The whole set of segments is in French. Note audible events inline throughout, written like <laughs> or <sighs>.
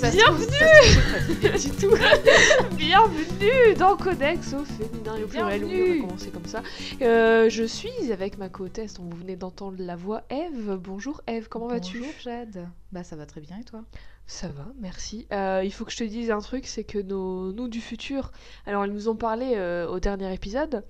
bienvenue du tout. Bienvenue dans Codex au féminin et au pluriel. Oui, on Bienvenue. va commencer comme ça. Euh, je suis avec ma co-hôtesse, dont vous venez d'entendre la voix Eve. Bonjour Eve, comment vas-tu? Bonjour Jade. Bah ça va très bien et toi? Ça va, merci. Euh, il faut que je te dise un truc, c'est que nos, nous du futur, alors elles nous ont parlé euh, au dernier épisode.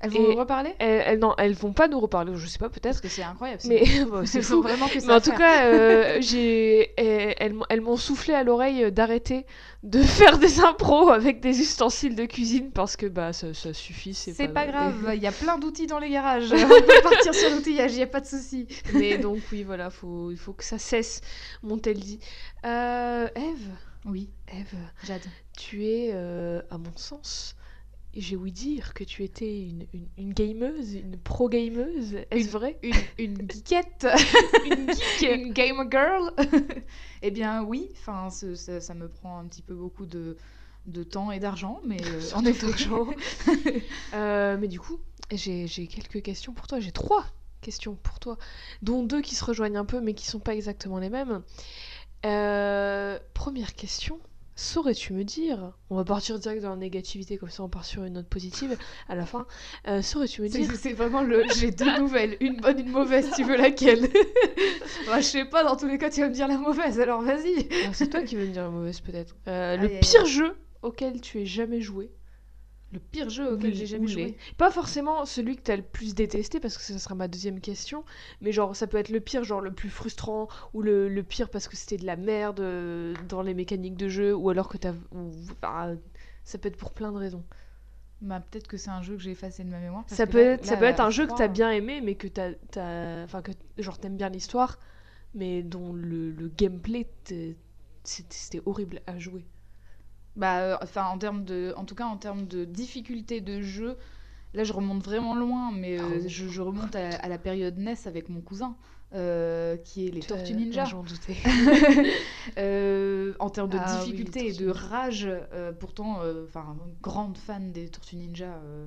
Elles vont nous reparler? Elles, elles- non, elles vont pas nous reparler, je sais pas Parce peut-être. que c'est incroyable. Mais bon, <laughs> c'est fou. vraiment que ça. Mais en tout faire. cas, euh, j'ai, elles m'ont soufflé à l'oreille d'arrêter de <laughs> faire des impros avec des ustensiles de cuisine parce que bah ça, ça suffit. C'est c'est pas grave, <laughs> il y a plein d'outils dans les garages. <laughs> On peut partir sur l'outillage, il y a pas de souci. Mais donc oui, voilà, faut, il faut que ça cesse, m'ont-elles dit. Euh, Eve, Oui, Eve, Jade. tu es, euh, à mon sens, j'ai ouï dire que tu étais une, une, une gameuse, une pro-gameuse. Est-ce vrai? Une, une geekette, <laughs> Une geek une gamer girl. <laughs> eh bien oui, enfin ça, ça me prend un petit peu beaucoup de, de temps et d'argent, mais euh, <laughs> en effet. Euh, mais du coup, j'ai j'ai quelques questions pour toi. J'ai trois questions pour toi, dont deux qui se rejoignent un peu, mais qui sont pas exactement les mêmes. Euh, première question. Saurais-tu me dire, on va partir direct dans la négativité, comme ça on part sur une note positive à la fin. Euh, Saurais-tu me dire, C'est vraiment le. J'ai deux <laughs> nouvelles, une bonne, une mauvaise. Tu veux laquelle? <laughs> Bah, Je sais pas. Dans tous les cas, tu vas me dire la mauvaise. Alors vas-y. C'est toi qui veux me dire la mauvaise peut-être, Euh, le pire jeu auquel tu aies jamais joué Le pire jeu auquel j'ai jamais joué. Pas forcément celui que t'as le plus détesté, parce que ça sera ma deuxième question, mais genre ça peut être le pire, genre le plus frustrant, ou le, le pire parce que c'était de la merde euh, dans les mécaniques de jeu, ou alors que t'as... enfin, ça peut être pour plein de raisons. Bah, peut-être que c'est un jeu que j'ai effacé de ma mémoire. parce Ça que peut, là- être, ça là, peut être un jeu que t'as bien aimé, mais que t'as... t'as- Enfin, que genre t'aimes bien l'histoire, mais dont le, le gameplay, c'était horrible à jouer. Bah, euh, enfin, en termes de, en tout cas, en termes de difficulté de jeu, là, je remonte vraiment loin, mais euh, Ah oui. je, je remonte à, à la période NES avec mon cousin, euh, qui est les Tortues Ninja. J'en doutais. <laughs> Euh, en termes de Ah difficulté et de rage, euh, pourtant, euh, enfin, grande fan des Tortues Ninja euh, euh,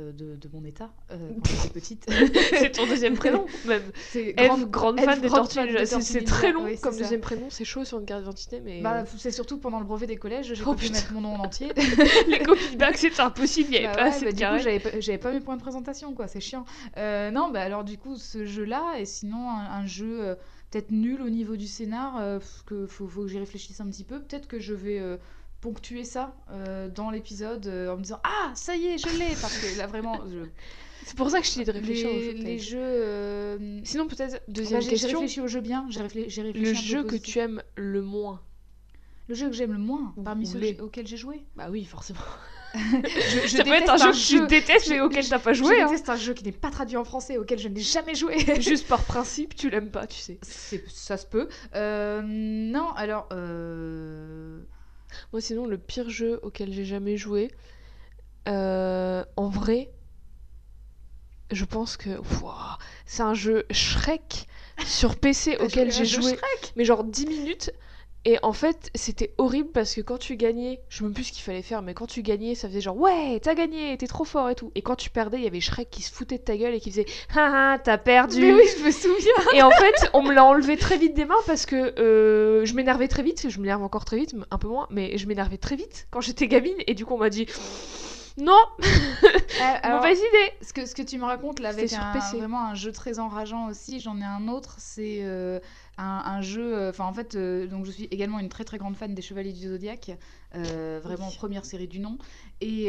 de, de mon état euh, quand <laughs> j'étais petite. <laughs> c'est ton deuxième prénom, même. <laughs> C'est grande fan des Tortues Ninja. C'est- C'est très long oui, c'est comme ça. deuxième prénom, c'est chaud sur une carte d'identité, mais Bah, c'est surtout pendant le brevet des collèges, j'ai Oh, pas pu mettre mon nom en entier. les copies back c'était impossible, il n'y avait Bah pas ouais, assez bah, de du coup, j'avais pas, mes points de présentation, quoi, c'est chiant. Euh, non, bah alors du coup, ce jeu-là, et sinon un, un jeu euh, peut-être nul au niveau du scénar, euh, que faut, faut que j'y réfléchisse un petit peu. Peut-être que je vais euh, ponctuer ça euh, dans l'épisode euh, en me disant Ah, ça y est, je l'ai Parce que là, vraiment, je- <laughs> C'est pour ça que je t'ai dit de réfléchir aux jeux les euh, Sinon, peut-être, bah, deuxième j'ai j'ai question, réfléchi au jeu bien, j'ai réfléchi, j'ai réfléchi le jeu que tu aimes le moins. Le jeu que j'aime le moins parmi ceux les. auxquels j'ai joué. Bah oui, forcément. <laughs> Je, je ça peut être déteste un jeu que tu détestes, mais je- auquel t'as pas Je joué. hein. déteste un jeu qui n'est pas traduit en français, auquel je n'ai jamais joué. <laughs> Juste par principe, tu l'aimes pas, tu sais. Ça se peut. Euh, non, alors. euh, Moi, sinon, le pire jeu auquel j'ai jamais joué, euh, en vrai, je pense que c'est un jeu Shrek sur PC auquel j'ai joué, mais genre 10 minutes. Et en fait, c'était horrible parce que quand tu gagnais, je sais même plus ce qu'il fallait faire, mais quand tu gagnais, ça faisait genre ouais, t'as gagné, t'es trop fort et tout. Et quand tu perdais, il y avait Shrek qui se foutait de ta gueule et qui faisait haha, t'as perdu. Mais oui, je me souviens. Et en fait, on me l'a enlevé très vite des mains parce que euh, je m'énervais très vite, je m'énerve encore très vite, un peu moins, mais je m'énervais très vite quand j'étais gamine et du coup on m'a dit non, <laughs> alors, mauvaise idée. ce, que, ce que tu me racontes là, avec sur un, PC. vraiment un jeu très enrageant aussi, j'en ai un autre, c'est euh, un, un jeu. euh, Enfin, en fait, euh, donc je suis également une très très grande fan des Chevaliers du Zodiaque, euh, vraiment première série du nom. Et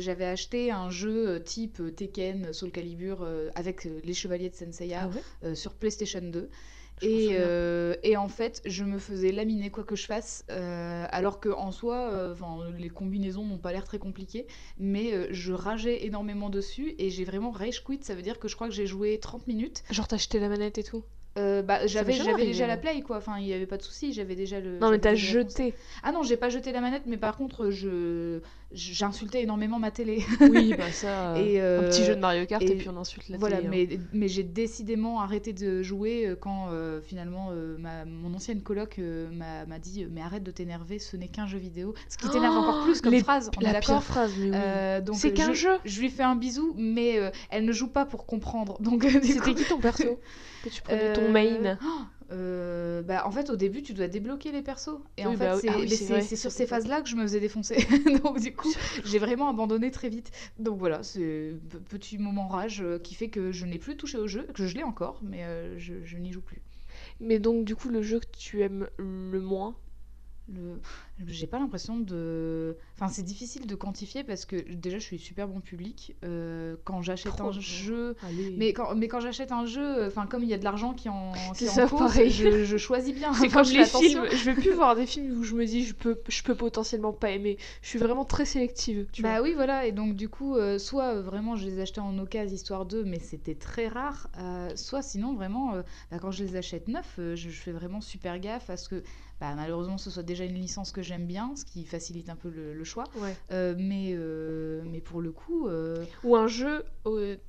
j'avais acheté un jeu type Tekken, Soul Calibur, avec les Chevaliers de Senseiya ouais? euh, sur PlayStation 2. Je m'en Et, euh, et en fait, je me faisais laminer quoi que je fasse, euh, alors que en soi, euh, les combinaisons n'ont pas l'air très compliquées, mais je rageais énormément dessus et j'ai vraiment rage quit. Ça veut dire que je crois que j'ai joué 30 minutes. Genre t'as acheté la manette et tout? Euh, bah, j'avais j'avais déjà la play quoi. Enfin, il y avait pas de souci. J'avais déjà le. Non mais t'as jeté. Ah non, j'ai pas jeté la manette, mais par contre, je j'insultais énormément ma télé. <laughs> Oui bah ça. <laughs> Et, Un euh, petit jeu de Mario Kart et, et puis on insulte la Voilà, télé, hein. mais, mais j'ai décidément arrêté de jouer euh, quand euh, finalement euh, ma, mon ancienne coloc euh, m'a dit euh, Mais arrête de t'énerver, ce n'est qu'un jeu vidéo. Ce qui t'énerve Oh, encore plus comme les- phrase, on est La d'accord pire phrase, oui. Euh, C'est euh, qu'un je- jeu. Je lui fais un bisou, mais euh, elle ne joue pas pour comprendre. Donc, <laughs> euh, C'était qui ton perso? Que tu prenais euh, ton main? oh, Euh, bah, en fait, au début, tu dois débloquer les persos. Et Oui, en bah fait, oui. Ah c'est oui, sur ces phases-là que je me faisais défoncer. <laughs> Donc, du coup, <laughs> j'ai vraiment abandonné très vite. Donc voilà, c'est petit moment rage euh, qui fait que je n'ai plus touché au jeu, que je l'ai encore, mais euh, je, je n'y joue plus. Mais donc, du coup, le jeu que tu aimes le moins, Le... J'ai pas l'impression de. Enfin, c'est difficile de quantifier parce que déjà, je suis super bon public. Euh, quand j'achète un jeu. allez. Mais quand, mais quand j'achète un jeu, enfin comme il y a de l'argent qui en, qui C'est en ça, cause, je, je choisis bien. <laughs> C'est comme je les films. Je vais plus voir des films où je me dis je peux, je peux potentiellement pas aimer. Je suis vraiment très sélective. Tu Bah vois. oui, voilà, et donc du coup, euh, soit euh, vraiment je les achetais en occasion histoire d'eux, mais c'était très rare, euh, soit sinon vraiment, euh, bah, quand je les achète neufs, euh, je, je fais vraiment super gaffe à ce que bah, malheureusement ce soit déjà une licence que j'aime bien, ce qui facilite un peu le, le choix. Ouais. Euh, mais, euh, mais pour le coup, euh, Ou un jeu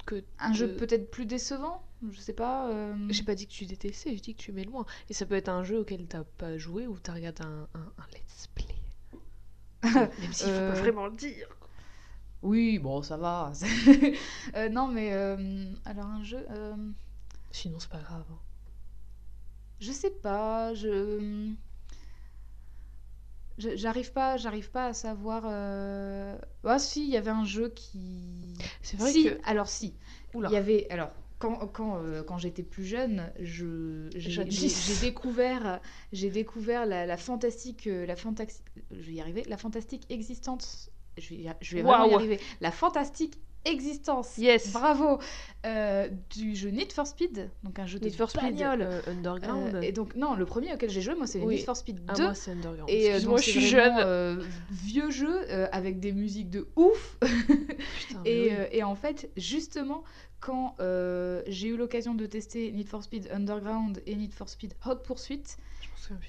que. un jeu peut-être plus décevant, je sais pas. J'ai pas dit que tu détestais, j'ai dit que tu le moins. Et ça peut être un jeu auquel t'as pas joué ou t'as regardé un, un, un let's play. <laughs> Même s'il faut pas vraiment le dire. Oui, bon, ça va. <laughs> Non, mais alors un jeu. Sinon, c'est pas grave. hein. Je sais pas, je- j'arrive pas, j'arrive pas à savoir. euh, Ah si, il y avait un jeu qui. C'est vrai si, que. alors si, il y avait alors. Quand, quand, euh, quand j'étais plus jeune, je, j'ai, découvert, j'ai découvert la, la fantastique, euh, la fantaxi- je vais y arriver, la fantastique existence, je vais, je vais vraiment y arriver, la fantastique existence, Yes. bravo, euh, du jeu Need for Speed, donc un jeu de Need for Speed euh, Underground. Euh, et donc, non, le premier auquel j'ai joué, moi, c'est Oui. Need for Speed 2. Ah, moi, c'est Underground. et donc, je suis jeune. vieux jeu avec des musiques de ouf. <laughs> Putain, et, oui. et en fait, justement, quand j'ai eu l'occasion de tester Need for Speed Underground et Need for Speed Hot Pursuit,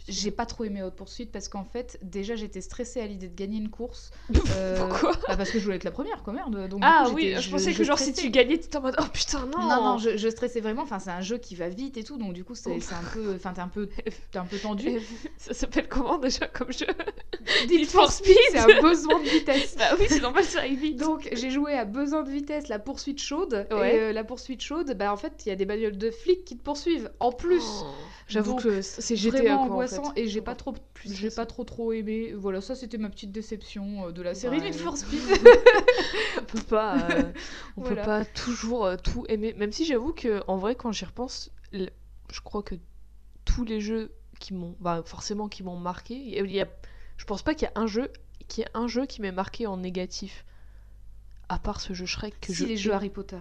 J'ai pas trop aimé Hot Pursuit parce qu'en fait, déjà, j'étais stressée à l'idée de gagner une course. <laughs> Euh, Pourquoi bah, Parce que je voulais être la première, quoi, merde. Donc, Ah coup, oui, je, pensais que je genre si tu gagnais, t'étais en mode oh putain, non Non, non, je, je stressais vraiment. Enfin, c'est un jeu qui va vite et tout, donc du coup, c'est un peu, enfin, t'es un peu, un peu tendu. <laughs> Ça s'appelle comment déjà comme jeu? Need for Speed. c'est un besoin de vitesse. <laughs> Bah oui, c'est normal, ça vite. Donc j'ai joué à besoin de vitesse, la poursuite chaude. Ouais. Et euh, la poursuite chaude, bah en fait, il y a des bagnoles de flics qui te poursuivent. En plus, Oh, J'avoue que c'est GTA en angoissant. fait. Et j'ai pas trop, j'ai pas trop trop aimé. Voilà, ça c'était ma petite déception euh, de la série Ouais. Need for Speed. <laughs> on peut pas, euh, on Voilà. peut pas toujours euh, tout aimer. Même si j'avoue que en vrai, quand j'y repense, je crois que tous les jeux qui m'ont, bah forcément qui m'ont marqué, il y a- je pense pas qu'il y a un jeu, qui est un jeu qui m'ait marqué en négatif. À part ce jeu Shrek que si je les jeux. Harry Potter.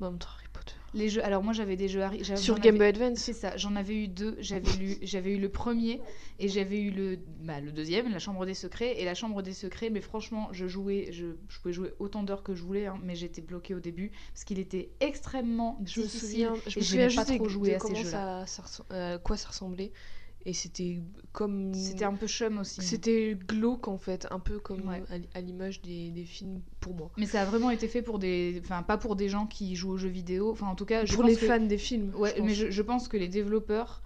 Bah, Harry Potter. Les jeux. Alors moi j'avais des jeux Harry. j'avais- Sur Game Boy Advance. C'est ça, j'en avais eu deux. J'avais lu, j'avais eu le premier et j'avais eu le, bah, le deuxième, la Chambre des Secrets. Et la Chambre des Secrets, mais franchement, je jouais, je, je pouvais jouer autant d'heures que je voulais, hein, mais j'étais bloquée au début parce qu'il était extrêmement Je me difficile. souviens, je me souviens pas trop jouer à ces jeux-là. ça, ça euh, à quoi ça ressemblait. Et c'était comme. C'était un peu chum aussi. C'était glauque en fait, un peu comme Ouais. à l'image des, des films pour moi. Mais ça a vraiment été fait pour des, enfin pas pour des gens qui jouent aux jeux vidéo. Enfin en tout cas, je pour pense les que- fans des films. Ouais, je mais je pense que les développeurs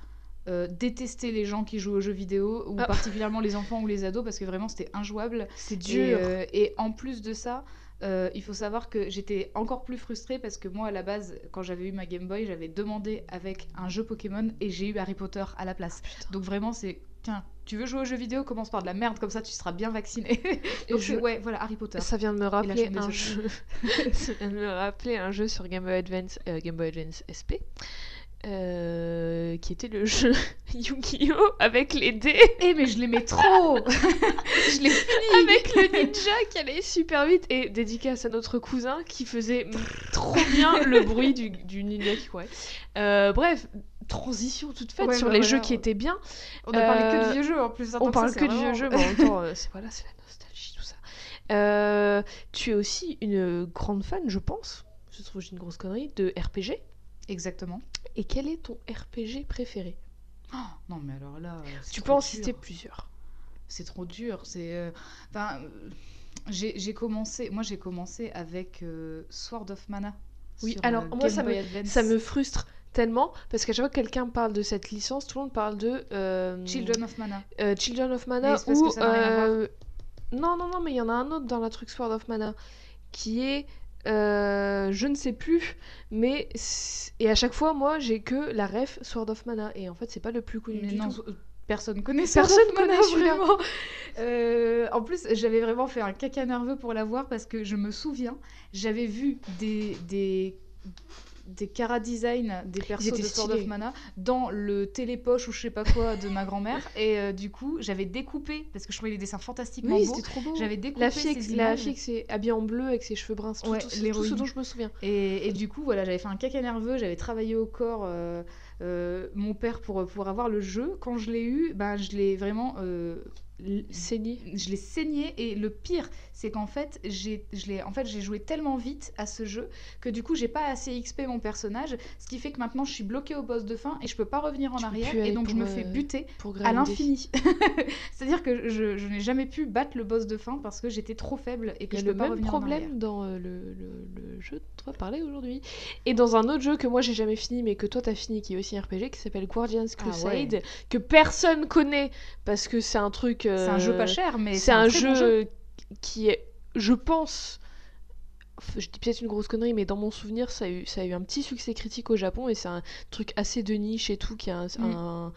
euh, détestaient les gens qui jouent aux jeux vidéo, ou Ah. particulièrement les enfants ou les ados, parce que vraiment c'était injouable. c'est dur. euh, et en plus de ça, euh, il faut savoir que j'étais encore plus frustrée parce que moi, à la base, quand j'avais eu ma Game Boy, j'avais demandé avec un jeu Pokémon et j'ai eu Harry Potter à la place. Donc vraiment, c'est tiens, tu veux jouer aux jeux vidéo, commence par de la merde, comme ça tu seras bien vacciné. <laughs> Donc je- ouais, voilà, Harry Potter. Ça vient de me rappeler un jeu. <laughs> ça vient de me rappeler un jeu sur Game Boy Advance, euh, Game Boy Advance SP, euh, qui était le jeu <laughs> Yu-Gi-Oh avec les dés, Eh mais je l'aimais trop <laughs> Je l'ai fini avec le ninja qui allait super vite et dédicace à notre cousin qui faisait trop bien le bruit du, du ninja qui courait. Euh, bref, transition toute faite Ouais, sur bah les voilà, jeux qui étaient bien. On a parlé que Euh, de vieux jeux en plus. On parle que de vieux jeux, mais en <laughs> même temps, euh, c'est voilà, c'est la nostalgie, tout ça. Euh, tu es aussi une grande fan, je pense, je trouve que j'ai une grosse connerie, de RPG. Exactement. Et quel est ton RPG préféré? Oh, non mais alors là... euh, Tu peux en citer plusieurs. C'est trop dur. C'est, euh, enfin, euh, j'ai commencé. Moi, j'ai commencé avec euh, Sword of Mana. Oui, alors, moi, Game ça Boy me- Advance. Ça me frustre tellement parce qu'à chaque fois que quelqu'un parle de cette licence, tout le monde parle de euh, Children of Mana. euh, Children of Mana ou euh, non non non mais il y en a un autre dans la truc Sword of Mana qui est Euh, je ne sais plus, mais et à chaque fois, moi, j'ai que la ref Sword of Mana, et en fait, c'est pas le plus connu Mais du non, tout. personne connaît Personne Sword of connaît Mana, celui-là. vraiment. Euh, en plus, j'avais vraiment fait un caca nerveux pour la voir parce que je me souviens, j'avais vu des, des, des cara design des persos de Sword of Mana dans le télépoche ou je sais pas quoi de ma grand-mère. <laughs> Et euh, du coup, j'avais découpé, parce que je trouvais les dessins fantastiquement Oui, beaux, trop beau. j'avais découpé La fille, ces la fille qui s'est habillée en bleu avec ses cheveux bruns, c'est tout, Ouais, tout, tout ce dont je me souviens. Et, et du coup, voilà, j'avais fait un caca nerveux, j'avais travaillé au corps euh, euh, mon père pour, pour avoir le jeu. Quand je l'ai eu, ben, je l'ai vraiment. Saigné. je l'ai saigné et le pire c'est qu'en fait j'ai je l'ai en fait j'ai joué tellement vite à ce jeu que du coup j'ai pas assez XP mon personnage ce qui fait que maintenant je suis bloquée au boss de fin et je peux pas revenir en arrière et donc je me fais euh, buter à l'infini <laughs> c'est à dire que je, je n'ai jamais pu battre le boss de fin parce que j'étais trop faible et que je le peux pas même revenir en arrière problème dans euh, le, le- le jeu dont on va parler aujourd'hui. Et dans un autre jeu que moi j'ai jamais fini, mais que toi t'as fini, qui est aussi un RPG, qui s'appelle Guardians Ah Crusade, ouais. que personne connaît parce que c'est un truc. c'est un jeu euh, pas cher mais C'est un, bon jeu, qui est, je pense, je dis peut-être une grosse connerie, mais dans mon souvenir, ça a eu, ça a eu un petit succès critique au Japon et c'est un truc assez de niche et tout, qui a, un- Mm. un-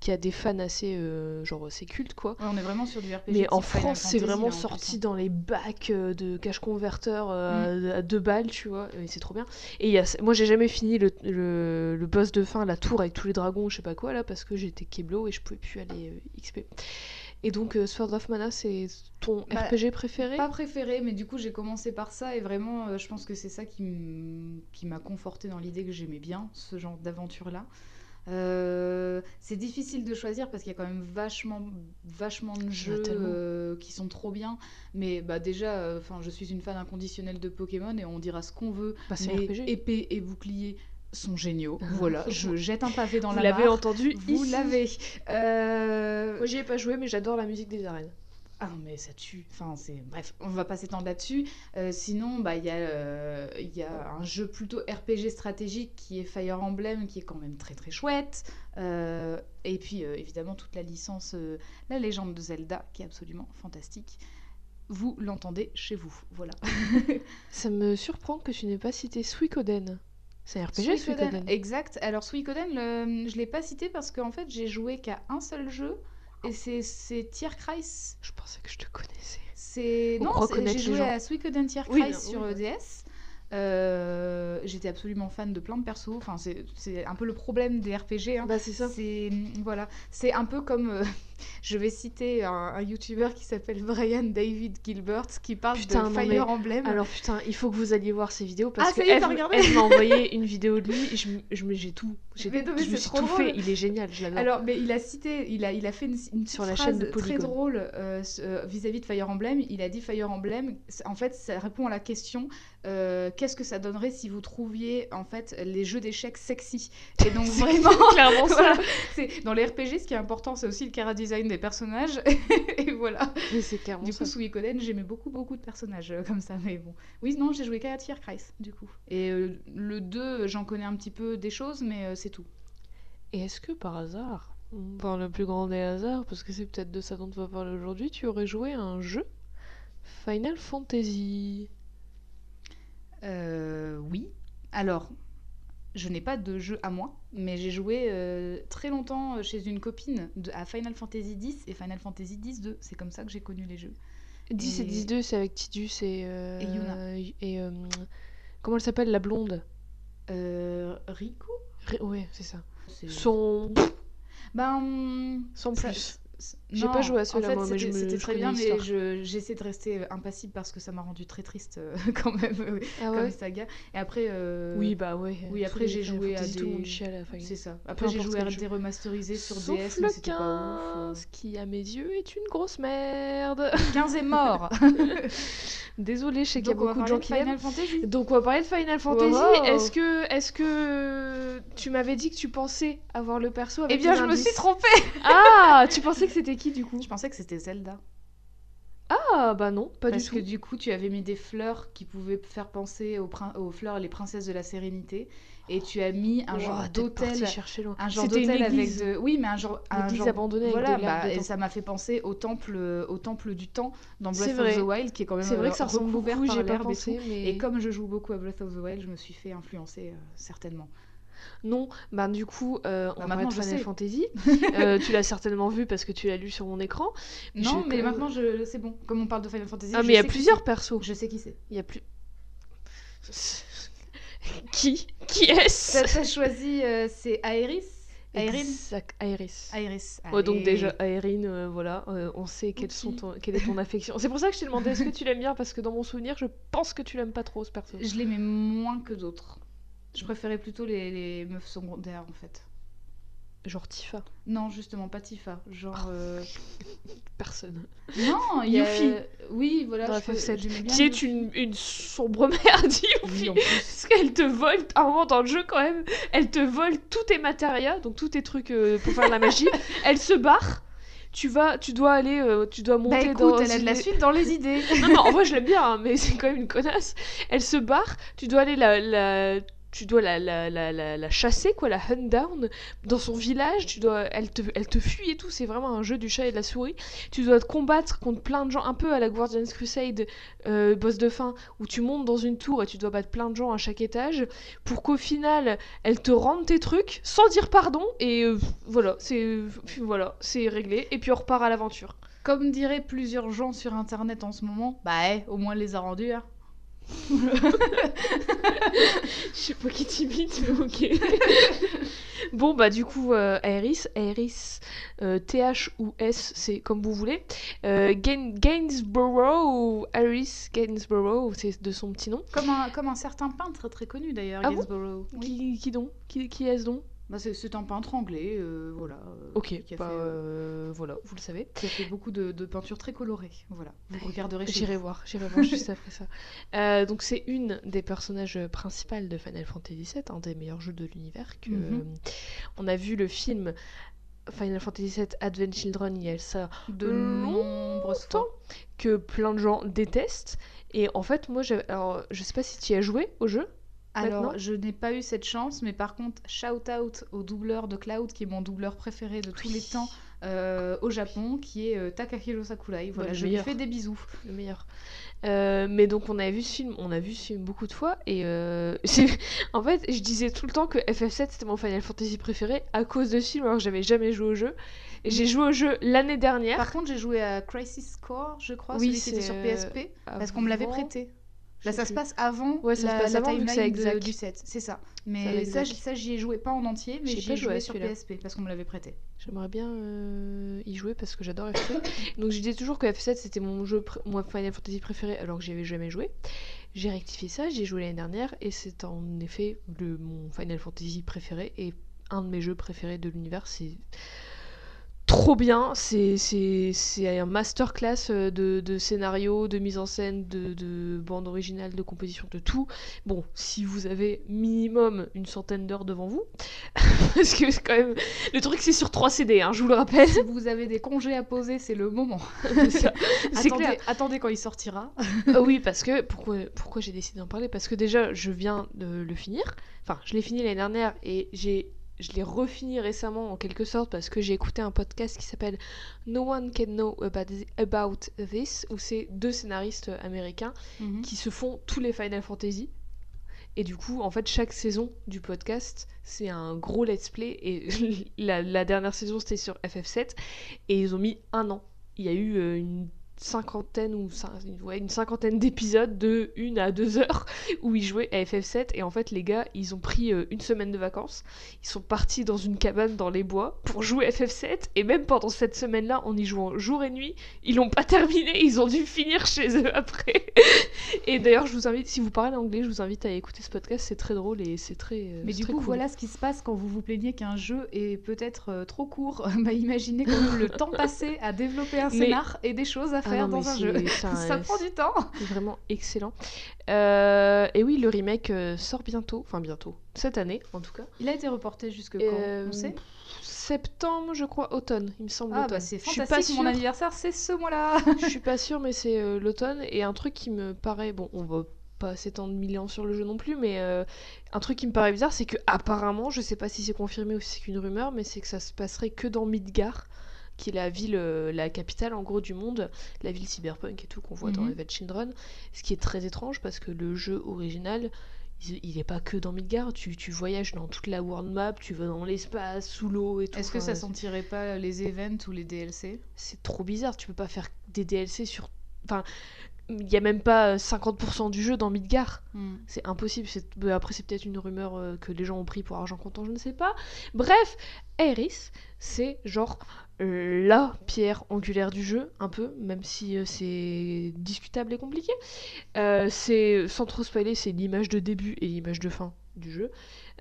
qui a des fans assez, euh, genre, c'est culte quoi. Ouais, on est vraiment sur du RPG Mais en France, c'est vraiment là, plus, sorti hein. dans les bacs euh, de cache converteur Mm. à deux balles, tu vois, et c'est trop bien. Et y a, moi, j'ai jamais fini le, le, le boss de fin, la tour avec tous les dragons, je sais pas quoi, là, parce que j'étais Keblo et je pouvais plus aller euh, XP. Et donc, euh, Sword of Mana, c'est ton Bah, RPG préféré? Pas préféré, mais du coup j'ai commencé par ça et vraiment euh, je pense que c'est ça qui m'a conforté dans l'idée que j'aimais bien ce genre d'aventure-là. Euh, c'est difficile de choisir parce qu'il y a quand même vachement, vachement de jeux euh, qui sont trop bien. Mais bah déjà, enfin, je suis une fan inconditionnelle de Pokémon et on dira ce qu'on veut. Bah, mais RPG. épée et bouclier sont géniaux. voilà, je jette un pavé dans Vous la l'avez mare. entendu Vous l'avez. Euh, Moi, j'y ai pas joué, mais j'adore la musique des arènes. ah non, mais ça tue. Enfin, c'est... Bref, on va pas s'étendre là-dessus. Euh, sinon, bah, il y, a, euh, il y a un jeu plutôt RPG stratégique qui est Fire Emblem, qui est quand même très très chouette. Euh, et puis, euh, évidemment, toute la licence euh, La légende de Zelda, qui est absolument fantastique. Vous l'entendez chez vous. Voilà. <laughs> Ça me surprend que tu n'aies pas cité Suikoden. C'est RPG, Suikoden, exact. Alors, Suikoden, le- je l'ai pas cité parce qu'en fait, j'ai joué qu'à un seul jeu. Et c'est, c'est Tierkreis. Je pensais que je te connaissais. C'est non, j'ai joué à Suikoden Tierkreis Oui, sur oui, oui. Euh, J'étais absolument fan de plein de persos. Enfin, c'est un peu le problème des RPG. hein. Bah, c'est ça. C'est voilà, c'est un peu comme euh, <laughs> je vais citer un, un YouTuber qui s'appelle Brian David Gilbert qui parle Putain, de Fire mais- Emblem. Alors putain, il faut que vous alliez voir ces vidéos parce Ah, que elle, m'a envoyé <laughs> une vidéo de lui je, je j'ai tout, j'ai, tout drôle. fait. Il est génial, je l'adore. Alors, mais il a cité, il a, il a fait une, une Sur la chaîne de très drôle euh, euh, vis-à-vis de Fire Emblem. Il a dit Fire Emblem, en fait, ça répond à la question qu'est-ce que ça donnerait si vous trouviez en fait les jeux d'échecs sexy <laughs> Et donc vraiment, clairement ça. <laughs> voilà, dans les RPG, ce qui est important, c'est aussi le cara design des personnages. <laughs> et voilà. Mais c'est clairement Du coup, Suikoden, j'aimais beaucoup, beaucoup de personnages euh, comme ça. Mais bon. Oui, non, j'ai joué qu'à Tierkreis, du coup. Et euh, le 2, j'en connais un petit peu des choses, mais euh, c'est tout. Et est-ce que par hasard, par le plus grand des hasards, parce que c'est peut-être de ça dont on va parler aujourd'hui, tu aurais joué à un jeu Final Fantasy? Euh, oui. Alors, je n'ai pas de jeu à moi, mais j'ai joué euh, très longtemps chez une copine de- à Final Fantasy X et Final Fantasy X-2. C'est comme ça que j'ai connu les jeux. 10 et Et- 10-2, c'est avec Tidus et. euh, Et Yuna. Et. euh, comment elle s'appelle, la blonde? Euh, Rico Ré- Ouais, c'est ça. Son. Ben, Sans plus. J'ai pas joué à celui-là, En fait, moi, mais c'était très bien, mais l'histoire. je- j'essaie de rester euh, impassible parce que ça m'a rendu très triste euh, <laughs> quand même euh, Ah comme ouais? saga. Et après, euh, Oui, bah ouais. oui, après, j'ai joué à Tout le des- monde chiale à la fin. c'est ça. Après, j'ai joué à quel RD jeu. remasterisé sur Sauf DS, le mais c'était pas ouf. euh. 15, qui à mes yeux est une grosse merde. 15 est mort. <laughs> Désolée, je sais qu'il y a beaucoup de gens qui Fantasy. Donc on va parler de Final Fantasy. Est-ce que, est-ce que tu m'avais dit que tu pensais avoir le perso avec Eh bien, je me suis trompée. Ah, tu pensais que c'était qui du coup? Je pensais que c'était Zelda. Ah bah non, pas Parce du que tout. du coup, tu avais mis des fleurs qui pouvaient faire penser aux, prin- aux fleurs les princesses de la sérénité. Et tu as mis un genre d'hôtel. Un genre d'hôtel avec de. Oui, mais un genre. Un genre- abandonnée avec Voilà, de l'herbe bah, et ça m'a fait penser au temple, au temple du temps dans Breath of the Wild, qui est quand même C'est vrai que ça euh, ressemble beaucoup, j'ai pas et pensé, mais... Et comme je joue beaucoup à Breath of the Wild, je me suis fait influencer euh, certainement. Non, bah du coup, euh, Bah, on maintenant, va Final sais. Fantasy. <laughs> Euh, tu l'as certainement vu parce que tu l'as lu sur mon écran. Non, Je- mais maintenant, je... c'est bon. Comme on parle de Final Fantasy, Ah, je mais il y a plusieurs persos. Je sais qui c'est. Il y a plus... <laughs> Qui Qui est-ce T'as choisi, euh, c'est Aeris Aeris. Aeris. Ouais, donc déjà, Aeryn, euh, voilà, euh, on sait quelles sont ton- quelle est ton affection. C'est pour ça que je t'ai demandé est-ce que tu l'aimes bien, parce que dans mon souvenir, je pense que tu l'aimes pas trop, ce perso. Je l'aimais moins que d'autres. Je préférais plutôt les, les meufs secondaires en fait. Genre Tifa. Non, justement, pas Tifa. Genre. euh, <laughs> Personne. Non, <laughs> il y a. Yuffie. Oui, voilà. Dans je peux- FF7. j'aimais bien Qui est une, une sombre merde, <laughs> Yuffie. Oui. Parce qu'elle te vole, à un moment dans le jeu quand même, elle te vole tous tes matérias, donc tous tes trucs euh, pour faire de la magie. elle se barre. Tu vas, tu dois aller, euh, tu dois Bah monter écoute, dans elle a de la suite dans les idées. Non, non, en vrai, je l'aime bien, hein, mais c'est quand même une connasse. Elle se barre, tu dois aller la. la- Tu dois la, la, la, la, chasser, quoi, la hunt down dans son village. Tu dois, elle, te, elle te fuit et tout. C'est vraiment un jeu du chat et de la souris. Tu dois te combattre contre plein de gens, un peu à la Guardian's Crusade, euh, boss de fin, où tu montes dans une tour et tu dois battre plein de gens à chaque étage. Pour qu'au final, elle te rende tes trucs sans dire pardon. Et euh, voilà, c'est voilà, réglé. Et puis on repart à l'aventure. Comme diraient plusieurs gens sur internet en ce moment, bah eh, au moins elle les a rendus. Hein. <laughs> Je sais pas qui t'imite, mais ok. <laughs> bon, bah, du coup, euh, Aeris, Aeris, euh, TH ou S, c'est comme vous voulez. Euh, Gain- Gainsborough ou Aeris Gainsborough, c'est de son petit nom. Comme un, comme un certain peintre très connu d'ailleurs, Ah bon Gainsborough. Oui. Qui, qui donc? Qui, qui est-ce donc? Bah, c'est, un peintre anglais, euh, voilà. Ok, qui a, bah, fait, euh, voilà, vous le savez. qui a fait beaucoup de, de peintures très colorées. Voilà, vous <laughs> regarderez chez J'irai voir, j'irai voir juste <laughs> après ça. Euh, donc c'est une des personnages principaux de Final Fantasy VII, un des meilleurs jeux de l'univers. Que Mhm. on a vu le film Final Fantasy VII Advent Children il y a ça De nombreuses fois. que plein de gens détestent. Et en fait, moi, alors je sais pas si tu y as joué au jeu. Alors, Maintenant je n'ai pas eu cette chance, mais par contre, shout out au doubleur de Cloud, qui est mon doubleur préféré de tous Oui. les temps euh, au Japon, qui est euh, Takahiro Sakurai. Voilà, je lui fais des bisous. le meilleur. Euh, mais donc on avait vu ce film, on a vu ce film beaucoup de fois et <laughs> en fait je disais tout le temps que FF7 c'était mon Final Fantasy préféré à cause de ce film alors que j'avais jamais joué au jeu. J'ai joué au jeu l'année dernière. Par contre, j'ai joué à Crisis Core, je crois, Oui, celui qui était sur PSP, parce qu'on me l'avait prêté. Là, ça se passe avant Ouais, ça se la, passe la avant, timeline de- du set, c'est ça. Mais ça, j'y ai joué pas en entier, mais j'y ai joué sur. PSP, parce qu'on me l'avait prêté. J'aimerais bien euh, y jouer parce que j'adore FF7. <laughs> Donc je disais toujours que FF7 c'était mon jeu, mon Final Fantasy préféré alors que j'y avais jamais joué. J'ai rectifié ça, j'ai joué l'année dernière et c'est en effet le, mon Final Fantasy préféré et un de mes jeux préférés de l'univers. C'est trop bien, c'est un masterclass euh, de, de scénario, de mise en scène, de, de bande originale, de composition, de tout. Bon, si vous avez minimum une centaine d'heures devant vous, <laughs> parce que c'est quand même... Le truc c'est sur 3 CD, hein, je vous le rappelle. si vous avez des congés à poser, c'est le moment. <laughs> <laughs> attendez, clair. attendez quand il sortira. Ah oui, parce que pourquoi, pourquoi j'ai décidé d'en parler? Parce que déjà, je viens de le finir. Enfin, je l'ai fini l'année dernière et j'ai je l'ai refini récemment en quelque sorte parce que j'ai écouté un podcast qui s'appelle No One Can Know About Thi- About This où c'est deux scénaristes américains Mhm. qui se font tous les Final Fantasy. Et du coup, en fait, chaque saison du podcast, c'est un gros let's play. Et <laughs> la, la dernière saison, c'était sur FF7. Et ils ont mis un an. Il y a eu euh, une cinquantaine ou ouais, une cinquantaine d'épisodes de 1 à 2 heures <laughs> où ils jouaient à FF7 et en fait les gars ils ont pris euh, une semaine de vacances. Ils sont partis dans une cabane dans les bois pour jouer à FF7 et même pendant cette semaine là en y jouant jour et nuit ils l'ont pas <laughs> terminé. Ils ont dû finir chez eux <laughs> après. Et d'ailleurs je vous invite si vous parlez anglais je vous invite à écouter ce podcast. C'est très drôle et c'est très euh, Mais du très coup, cool. voilà ce qui se passe quand vous vous plaignez qu'un jeu est peut-être euh, trop court. bah, imaginez quand même le temps passé à développer un Mais- scénar et des choses à Ah faire non, dans mais un c'est- jeu. <laughs> c'est un- Ça prend du temps. C'est <laughs> vraiment excellent. Euh, et oui, le remake euh, sort bientôt. Enfin, bientôt. cette année en tout cas. Il a été reporté jusque quand Euh, On sait? septembre, je crois, automne, il me semble. Ah automne. bah c'est suis pas fantastique, mon anniversaire c'est ce mois-là <laughs> Je suis pas sûre, mais c'est euh, l'automne. Et un truc qui me paraît. Bon, on va pas s'étendre mille ans sur le jeu non plus, mais euh, un truc qui me paraît bizarre, c'est que apparemment, je sais pas si c'est confirmé ou si c'est qu'une rumeur, mais c'est que ça se passerait que dans Midgar, qui est la ville, euh, la capitale en gros du monde, la ville cyberpunk et tout qu'on voit dans Mhm. Event Children. Ce qui est très étrange parce que le jeu original. Il il est pas que dans Midgar, tu, tu voyages dans toute la world map, tu vas dans l'espace, sous l'eau et tout. Est-ce que ça sentirait pas les events ou les DLC c'est trop bizarre. Tu peux pas faire des DLC sur. Enfin, il y a même pas euh, 50% du jeu dans Midgar. Hmm. C'est impossible. bah, Après, c'est peut-être une rumeur euh, que les gens ont pris pour argent comptant, je ne sais pas. Bref, Aeris, c'est genre euh, la pierre angulaire du jeu, un peu, même si euh, c'est discutable et compliqué. Euh, c'est, sans trop spoiler, c'est l'image de début et l'image de fin du jeu.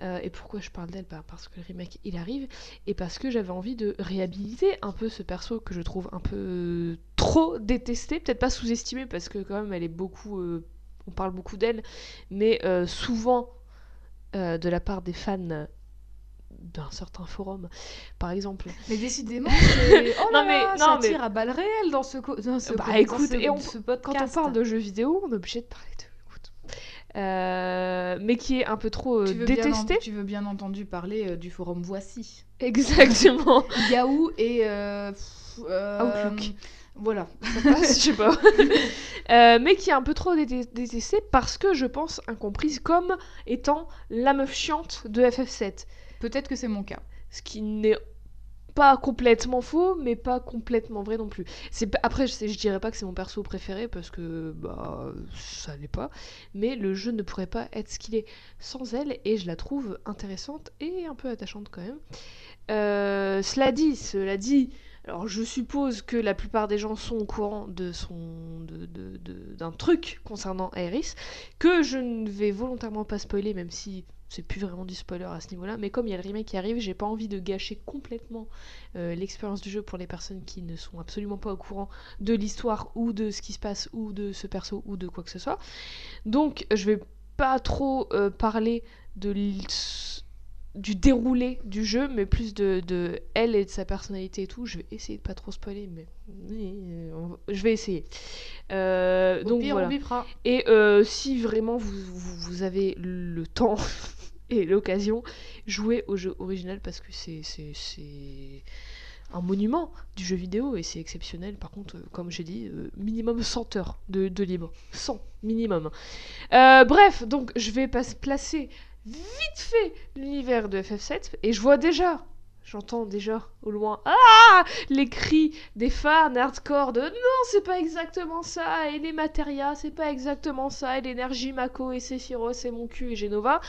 Euh, et pourquoi je parle d'elle? Bah, Parce que le remake il arrive et parce que j'avais envie de réhabiliter un peu ce perso que je trouve un peu trop détesté, peut-être pas sous-estimé parce que quand même elle est beaucoup, on parle beaucoup d'elle, mais souvent de la part des fans d'un certain forum, par exemple. Mais décidément. <laughs> Oh là Non, mais- là, non, ça mais- tire à balles réelles dans ce, dans ce, Bah, dans écoute, ce- et on- ce Quand on podcast. parle de jeux vidéo, on est obligé de parler de. Euh, mais qui est un peu trop euh, tu détesté. en- tu veux bien entendu parler euh, du forum Voici. Exactement. <laughs> Yahoo et. Outlook. Voilà. Ça passe, je sais pas. <laughs> Mais qui est un peu trop déte- détesté parce que je pense incomprise comme étant la meuf chiante de FF7. Peut-être que c'est mon cas. Ce qui n'est pas complètement faux, mais pas complètement vrai non plus. C'est après, je, je dirais pas que c'est mon perso préféré parce que bah ça l'est pas, mais le jeu ne pourrait pas être ce qu'il est sans elle et je la trouve intéressante et un peu attachante quand même. Euh, cela dit, cela dit, alors je suppose que la plupart des gens sont au courant de son de- de- de- d'un truc concernant Aeris que je ne vais volontairement pas spoiler, même si c'est plus vraiment du spoiler à ce niveau-là. Mais comme il y a le remake qui arrive, j'ai pas envie de gâcher complètement euh, l'expérience du jeu pour les personnes qui ne sont absolument pas au courant de l'histoire ou de ce qui se passe ou de ce perso ou de quoi que ce soit. Donc je vais pas trop euh, parler de du déroulé du jeu, mais plus de, de elle et de sa personnalité et tout. Je vais essayer de pas trop spoiler, mais euh, je vais essayer. Euh, Au donc pire, voilà. on. Et euh, si vraiment vous, vous, vous avez le temps <laughs> et l'occasion, jouez au jeu original parce que c'est un monument du jeu vidéo et c'est exceptionnel. Par contre, euh, comme j'ai dit, euh, minimum 100 heures de, de libre. 100 minimum. Euh, bref, donc je vais pas placer vite fait l'univers de FF7 et je vois déjà. J'entends déjà au loin ah les cris des fans hardcore de non c'est pas exactement ça et les matérias c'est pas exactement ça et l'énergie Mako et Sephiroth et mon cul et Genova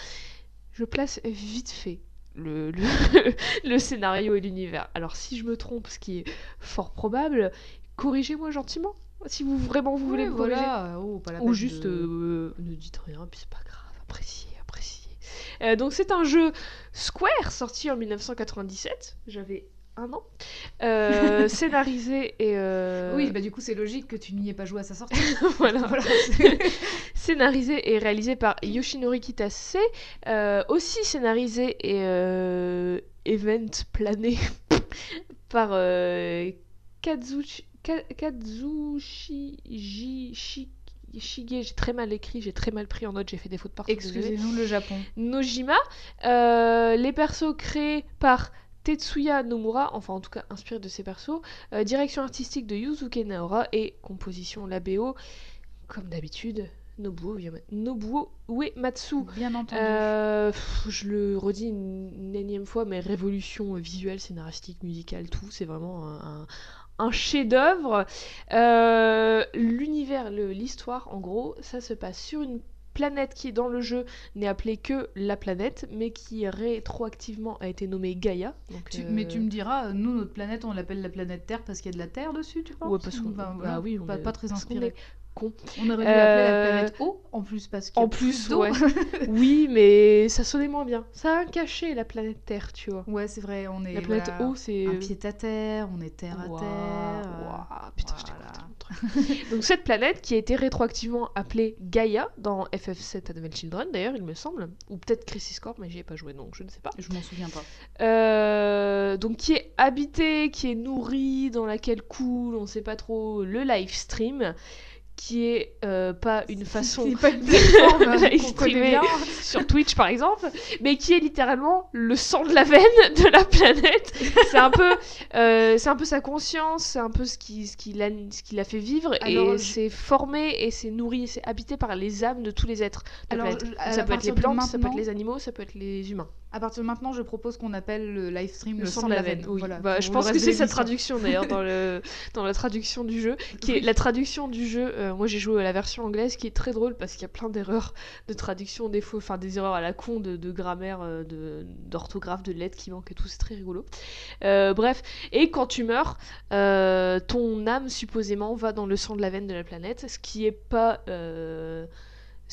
je place vite fait le, le, <laughs> le scénario et l'univers alors si je me trompe ce qui est fort probable corrigez-moi gentiment si vous vraiment vous voulez Oui, me corriger voilà. Oh, pas la ou juste de- euh, ne dites rien, puis c'est pas grave, appréciez, appréciez. Euh, donc c'est un jeu Square sorti en 1997, j'avais un an, Euh, <laughs> scénarisé et euh, Oui, bah du coup, c'est logique que tu n'y aies pas joué à sa sortie. <laughs> voilà, <laughs> voilà. scénarisé et réalisé par Yoshinori Kitase, euh, aussi scénarisé et event plané par Kazuchi, Ka- Kazushi Shige, j'ai très mal écrit, j'ai très mal pris en note, j'ai fait des fautes partout. Excusez-nous le Japon. Nojima. Euh, les persos créés par Tetsuya Nomura, enfin en tout cas inspirés de ces persos. Euh, direction artistique de Yuzuke Naora et composition la BO, comme d'habitude, Nobuo, Nobuo Uematsu. Bien entendu. Euh, pff, je le redis une, une énième fois, mais révolution visuelle, scénaristique, musicale, tout, c'est vraiment un, un- un chef-d'œuvre. Euh, L'univers, l'histoire, en gros, ça se passe sur une planète qui, dans le jeu, n'est appelée que la planète, mais qui rétroactivement a été nommée Gaïa. Donc, Tu- euh, Mais tu me diras, euh, nous, notre planète, on l'appelle la planète Terre parce qu'il y a de la Terre dessus, tu penses Ouais, parce qu'on- ben, bah oui, on pas, est- pas très inspiré. Con. On aurait dû appeler la Euh, planète eau en plus parce qu'il En plus, d'eau. ouais. <laughs> oui, mais ça sonnait moins bien. Ça a un cachet, la planète Terre, tu vois. Ouais, c'est vrai, on est La planète voilà, eau, c'est. un pied à terre, on est terre à terre. euh, waouh, putain, je t'ai voilà. truc. <laughs> <laughs> Donc cette planète qui a été rétroactivement appelée Gaia dans FF7 Advent Children d'ailleurs il me semble, ou peut-être Crisis Core mais j'y ai pas joué donc je ne sais pas. Je m'en souviens pas. Euh, donc qui est habitée, qui est nourrie, dans laquelle coule, on sait pas trop, le live stream, qui est euh, pas une façon <laughs> pas une de bien. sur Twitch par exemple, mais qui est littéralement le sang de la veine de la planète. C'est un peu, euh, c'est un peu sa conscience, c'est un peu ce qui, ce qui l'a, ce qui l'a fait vivre Alors, et je- c'est formé et c'est nourri, c'est habité par les âmes de tous les êtres. De la Alors, planète. ça peut être les plantes, ça peut être les animaux, ça peut être les humains. À partir de maintenant, je propose qu'on appelle le live stream le, sang de la veine. oui. Voilà, Bah, je pense que c'est sa traduction d'ailleurs dans, le, <laughs> dans la traduction du jeu. Qui est, la traduction du jeu, euh, moi j'ai joué à la version anglaise qui est très drôle parce qu'il y a plein d'erreurs de traduction, des fois, enfin des erreurs à la con de, de grammaire, euh, de- d'orthographe, de, lettres qui manquent et tout, c'est très rigolo. Euh, bref, et quand tu meurs, euh, ton âme supposément va dans le sang de la veine de la planète, ce qui est pas.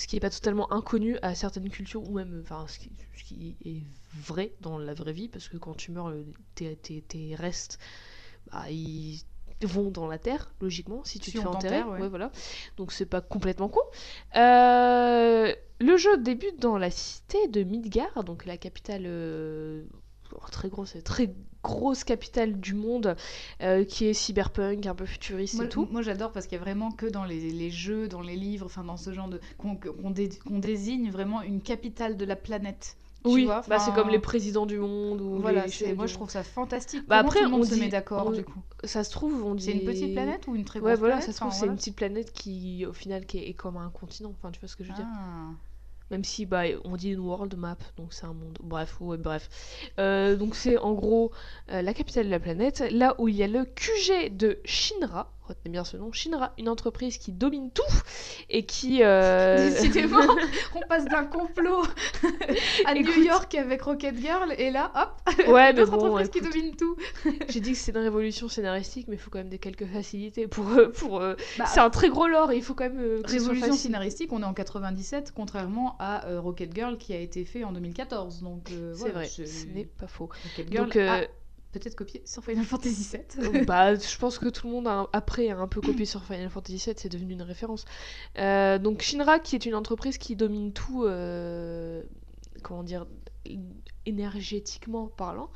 Ce qui est pas totalement inconnu à certaines cultures ou même enfin ce qui, ce qui est vrai dans la vraie vie parce que quand tu meurs euh, tes, tes- tes restes bah, ils vont dans la terre logiquement si tu Si te fais enterrer. t'enterre, ouais. voilà. Donc c'est pas complètement con. Euh, le jeu débute dans la cité de Midgard donc la capitale euh, oh, très grosse très grosse capitale du monde euh, qui est cyberpunk un peu futuriste Moi, et tout moi, j'adore parce qu'il y a vraiment que dans les, les jeux, dans les livres, enfin dans ce genre de qu'on qu'on dé- qu'on désigne vraiment une capitale de la planète. Tu oui vois, bah, c'est comme les présidents du monde ou Voilà, les moi je trouve ça fantastique. Bah, après, tout le monde on se dit- met d'accord du coup? ça se trouve on dit C'est une petite planète ou une très grosse Ouais, voilà, planète ça se trouve, c'est une petite planète qui, au final, qui est, est comme un continent. Enfin, tu vois ce que je veux dire Ah. Même si, bah, on dit une world map, donc c'est un monde. Bref, ouais, bref. Euh, donc, c'est en gros euh, la capitale de la planète, là où il y a le QG de Shinra. Retenez bien ce nom, Shinra, une entreprise qui domine tout et qui. euh, <laughs> Décidément, <laughs> on passe d'un complot à New. York avec Rocket Girl et là, hop, Ouais, <laughs> mais bon, entreprise qui domine tout. j'ai dit que c'est une révolution scénaristique, mais il faut quand même des quelques facilités pour. euh, pour euh, Bah, c'est un très gros lore et il faut quand même. euh, Révolution scénaristique, on est en 97, contrairement à euh, Rocket Girl qui a été fait en 2014. Donc euh, C'est voilà, vrai, ce n'est pas faux. Rocket Girl Donc, a peut-être copié sur Final Fantasy VII. Euh, bah, je pense que tout le monde a, après a un peu copié sur Final Fantasy VII, c'est devenu une référence. Euh, donc Shinra, qui est une entreprise qui domine tout, euh, comment dire, énergétiquement parlant.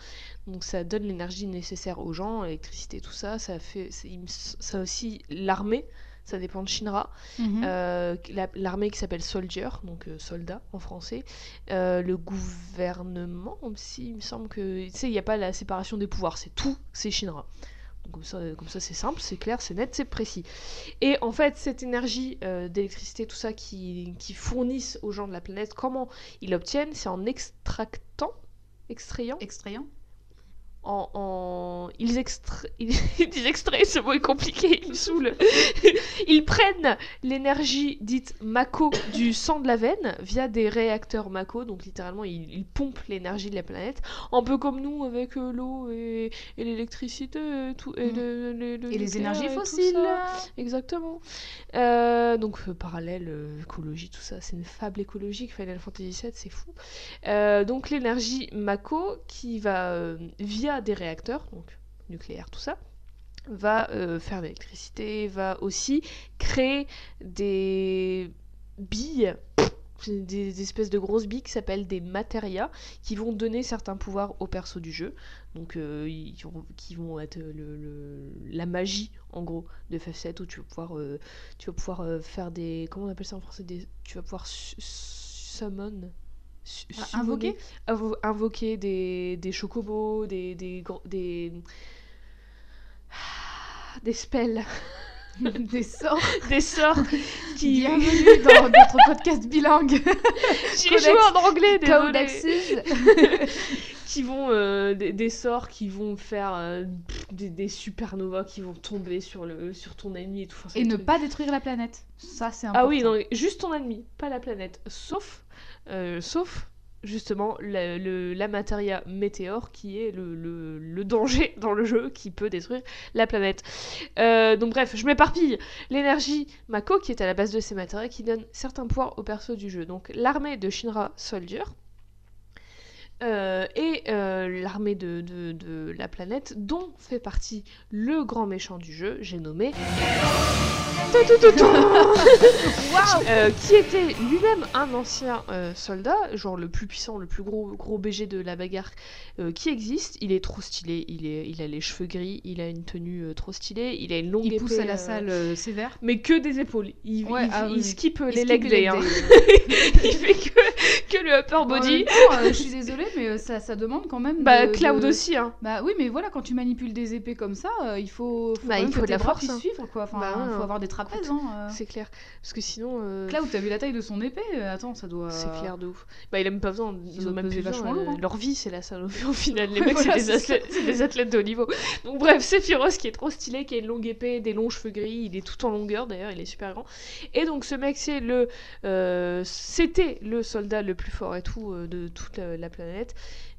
Donc ça donne l'énergie nécessaire aux gens, l'électricité, tout ça. Ça fait, ça aussi l'armée. Ça dépend de Shinra. Mhm. Euh, la- L'armée qui s'appelle Soldier, donc euh, soldat en français. Euh, le gouvernement aussi, il me semble que. Tu sais, il n'y a pas la séparation des pouvoirs, c'est tout, c'est Shinra. Donc comme ça, comme ça c'est simple, c'est clair, c'est net, c'est précis. Et en fait, cette énergie euh, d'électricité, tout ça qui, qui fournissent aux gens de la planète, comment ils l'obtiennent C'est en extractant, extrayant Extrayant en, en- Ils, extra... ils... <laughs> ils disent extraient, ce mot est compliqué, il me saoule. <laughs> Ils prennent l'énergie dite Mako du sang de la veine via des réacteurs Mako, donc littéralement ils, ils pompent l'énergie de la planète, un peu comme nous avec euh, l'eau et, et l'électricité et, tout, et, Mm. le- le- le Et les énergies et tout fossiles. Exactement. Euh, donc euh, parallèle, euh, écologie, tout ça, c'est une fable écologique. Final Fantasy VII, c'est fou. Euh, donc l'énergie Mako qui va euh, des réacteurs, donc nucléaire, tout ça, va euh, faire de l'électricité, va aussi créer des billes. Des espèces de grosses billes qui s'appellent des matérias qui vont donner certains pouvoirs au perso du jeu. Donc, euh, ils qui vont être le, la magie, en gros, de FF7 où tu vas pouvoir, euh, tu vas pouvoir faire des. Comment on appelle ça en français Tu vas pouvoir su- summon. Invoquer invo- invoquer des, des chocobos, des. des, des <sighs> des spells, <laughs> Des sorts des sorts qui. Bienvenue dans notre podcast bilingue <laughs> J'ai joué en anglais. Codexes <laughs> qui vont euh, des, des sorts qui vont faire euh, des, des supernovas qui vont tomber sur le sur ton ennemi et tout. Enfin, Et des ne pas détruire la planète. Ça, c'est important. Ah oui, non, juste ton ennemi, pas la planète. Sauf, sauf justement la, le- la matéria météore qui est le, danger <laughs> dans le jeu qui peut détruire la planète. Euh, donc bref, je m'éparpille. L'énergie Mako qui est à la base de ces matérias qui donne certains pouvoirs au perso du jeu. Donc l'armée de Shinra Soldier. Euh, et euh, l'armée de, de- la planète dont fait partie le grand méchant du jeu, j'ai nommé euh, qui était lui-même un ancien soldat, genre le plus puissant, le plus gros, gros BG de la bagarre qui existe. Il est trop stylé, il, est, il a les cheveux gris, il a une tenue trop stylée, il a une longue Il pousse à la salle sévère. Mais que des épaules. Il, Ouais, il, il oui. skip Il les skip leg day. hein. il fait que, que le upper body. je suis désolée, mais euh, ça, ça demande quand même. Bah, de- Cloud de- aussi, hein. Bah oui, mais voilà, quand tu manipules des épées comme ça, euh, il faut, faut Bah, il faut que de la force, hein. suivre, quoi. Enfin, Bah, faut hein. avoir des trapèzes, hein. euh. C'est clair. Parce que sinon. euh, Cloud, t'as vu la taille de son épée Attends, ça doit. C'est clair de ouf. Bah, il a même pas besoin. Ils ont même plus vachement lourd. Leur vie, c'est la salle <laughs> au final. Les mecs, Voilà, c'est des, c'est athlètes- c'est des athlètes de haut niveau. Donc, bref, Sephiroth qui est trop stylé, qui a une longue épée, des longs cheveux gris. Il est tout en longueur d'ailleurs, il est super grand. Et donc, ce mec, c'est le. C'était le soldat le plus fort et tout de toute la, la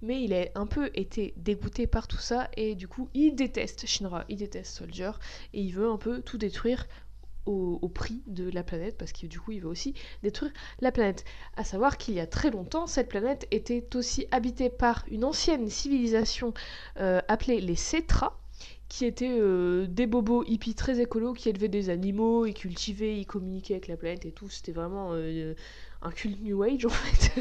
Mais il a un peu été dégoûté par tout ça. Et du coup, il déteste Shinra, il déteste Soldier. Et il veut un peu tout détruire. Au, prix de la planète parce que du coup il veut aussi détruire la planète. À savoir qu'il y a très longtemps, cette planète était aussi habitée par une ancienne civilisation euh, appelée les Cetras, qui étaient euh, des bobos hippies très écolos qui élevaient des animaux, ils cultivaient, ils communiquaient avec la planète et tout. C'était vraiment euh, un culte New Age en fait.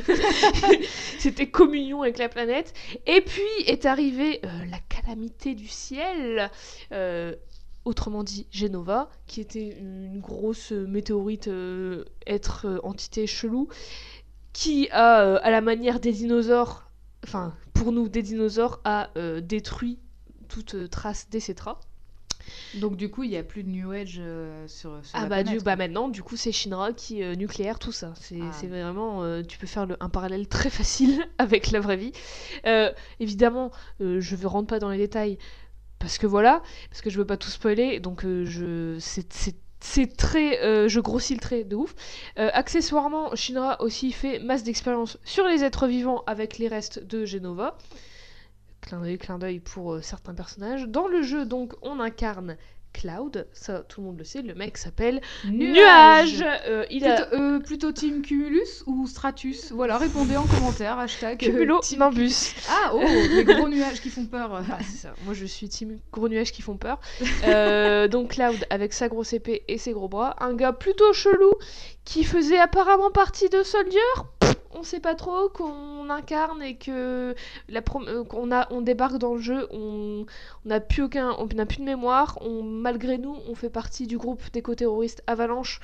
<laughs> C'était communion avec la planète. Et puis est arrivée euh, la calamité du ciel. euh, Autrement dit, Genova, qui était une grosse météorite, euh, être entité chelou, qui a, à la manière des dinosaures, enfin pour nous des dinosaures, a détruit toute trace des cétras. Donc, du coup, il n'y a plus de New Age euh, sur, sur Ah la bah, planète, du, bah maintenant, du coup, c'est Shinra qui euh, nucléaire tout ça. C'est Ah. vraiment, euh, tu peux faire le- un parallèle très facile <laughs> avec la vraie vie. Euh, évidemment, je ne rentre pas dans les détails parce que voilà, parce que je veux pas tout spoiler, donc je, c'est, très, je grossis le trait de ouf. Accessoirement, Shinra aussi fait masse d'expérience sur les êtres vivants avec les restes de Genova. Clin d'œil, clin d'œil pour euh, certains personnages. Dans le jeu, donc, on incarne Cloud, ça tout le monde le sait, le mec s'appelle Nuage. Euh, il a Plutôt, euh, plutôt Team Cumulus ou Stratus Voilà, répondez en commentaire, hashtag Cumulo team- Nimbus. Ah, oh, les gros nuages qui font peur. Ah, c'est ça. Moi, je suis team gros nuages qui font peur. Euh, donc Cloud avec sa grosse épée et ses gros bras, un gars plutôt chelou qui faisait apparemment partie de Soldier. Pff, On sait pas trop qu'on incarne et que la euh, qu'on a on débarque dans le jeu, on on n'a plus aucun on n'a plus de mémoire, on malgré nous, on fait partie du groupe d'éco-terroristes Avalanche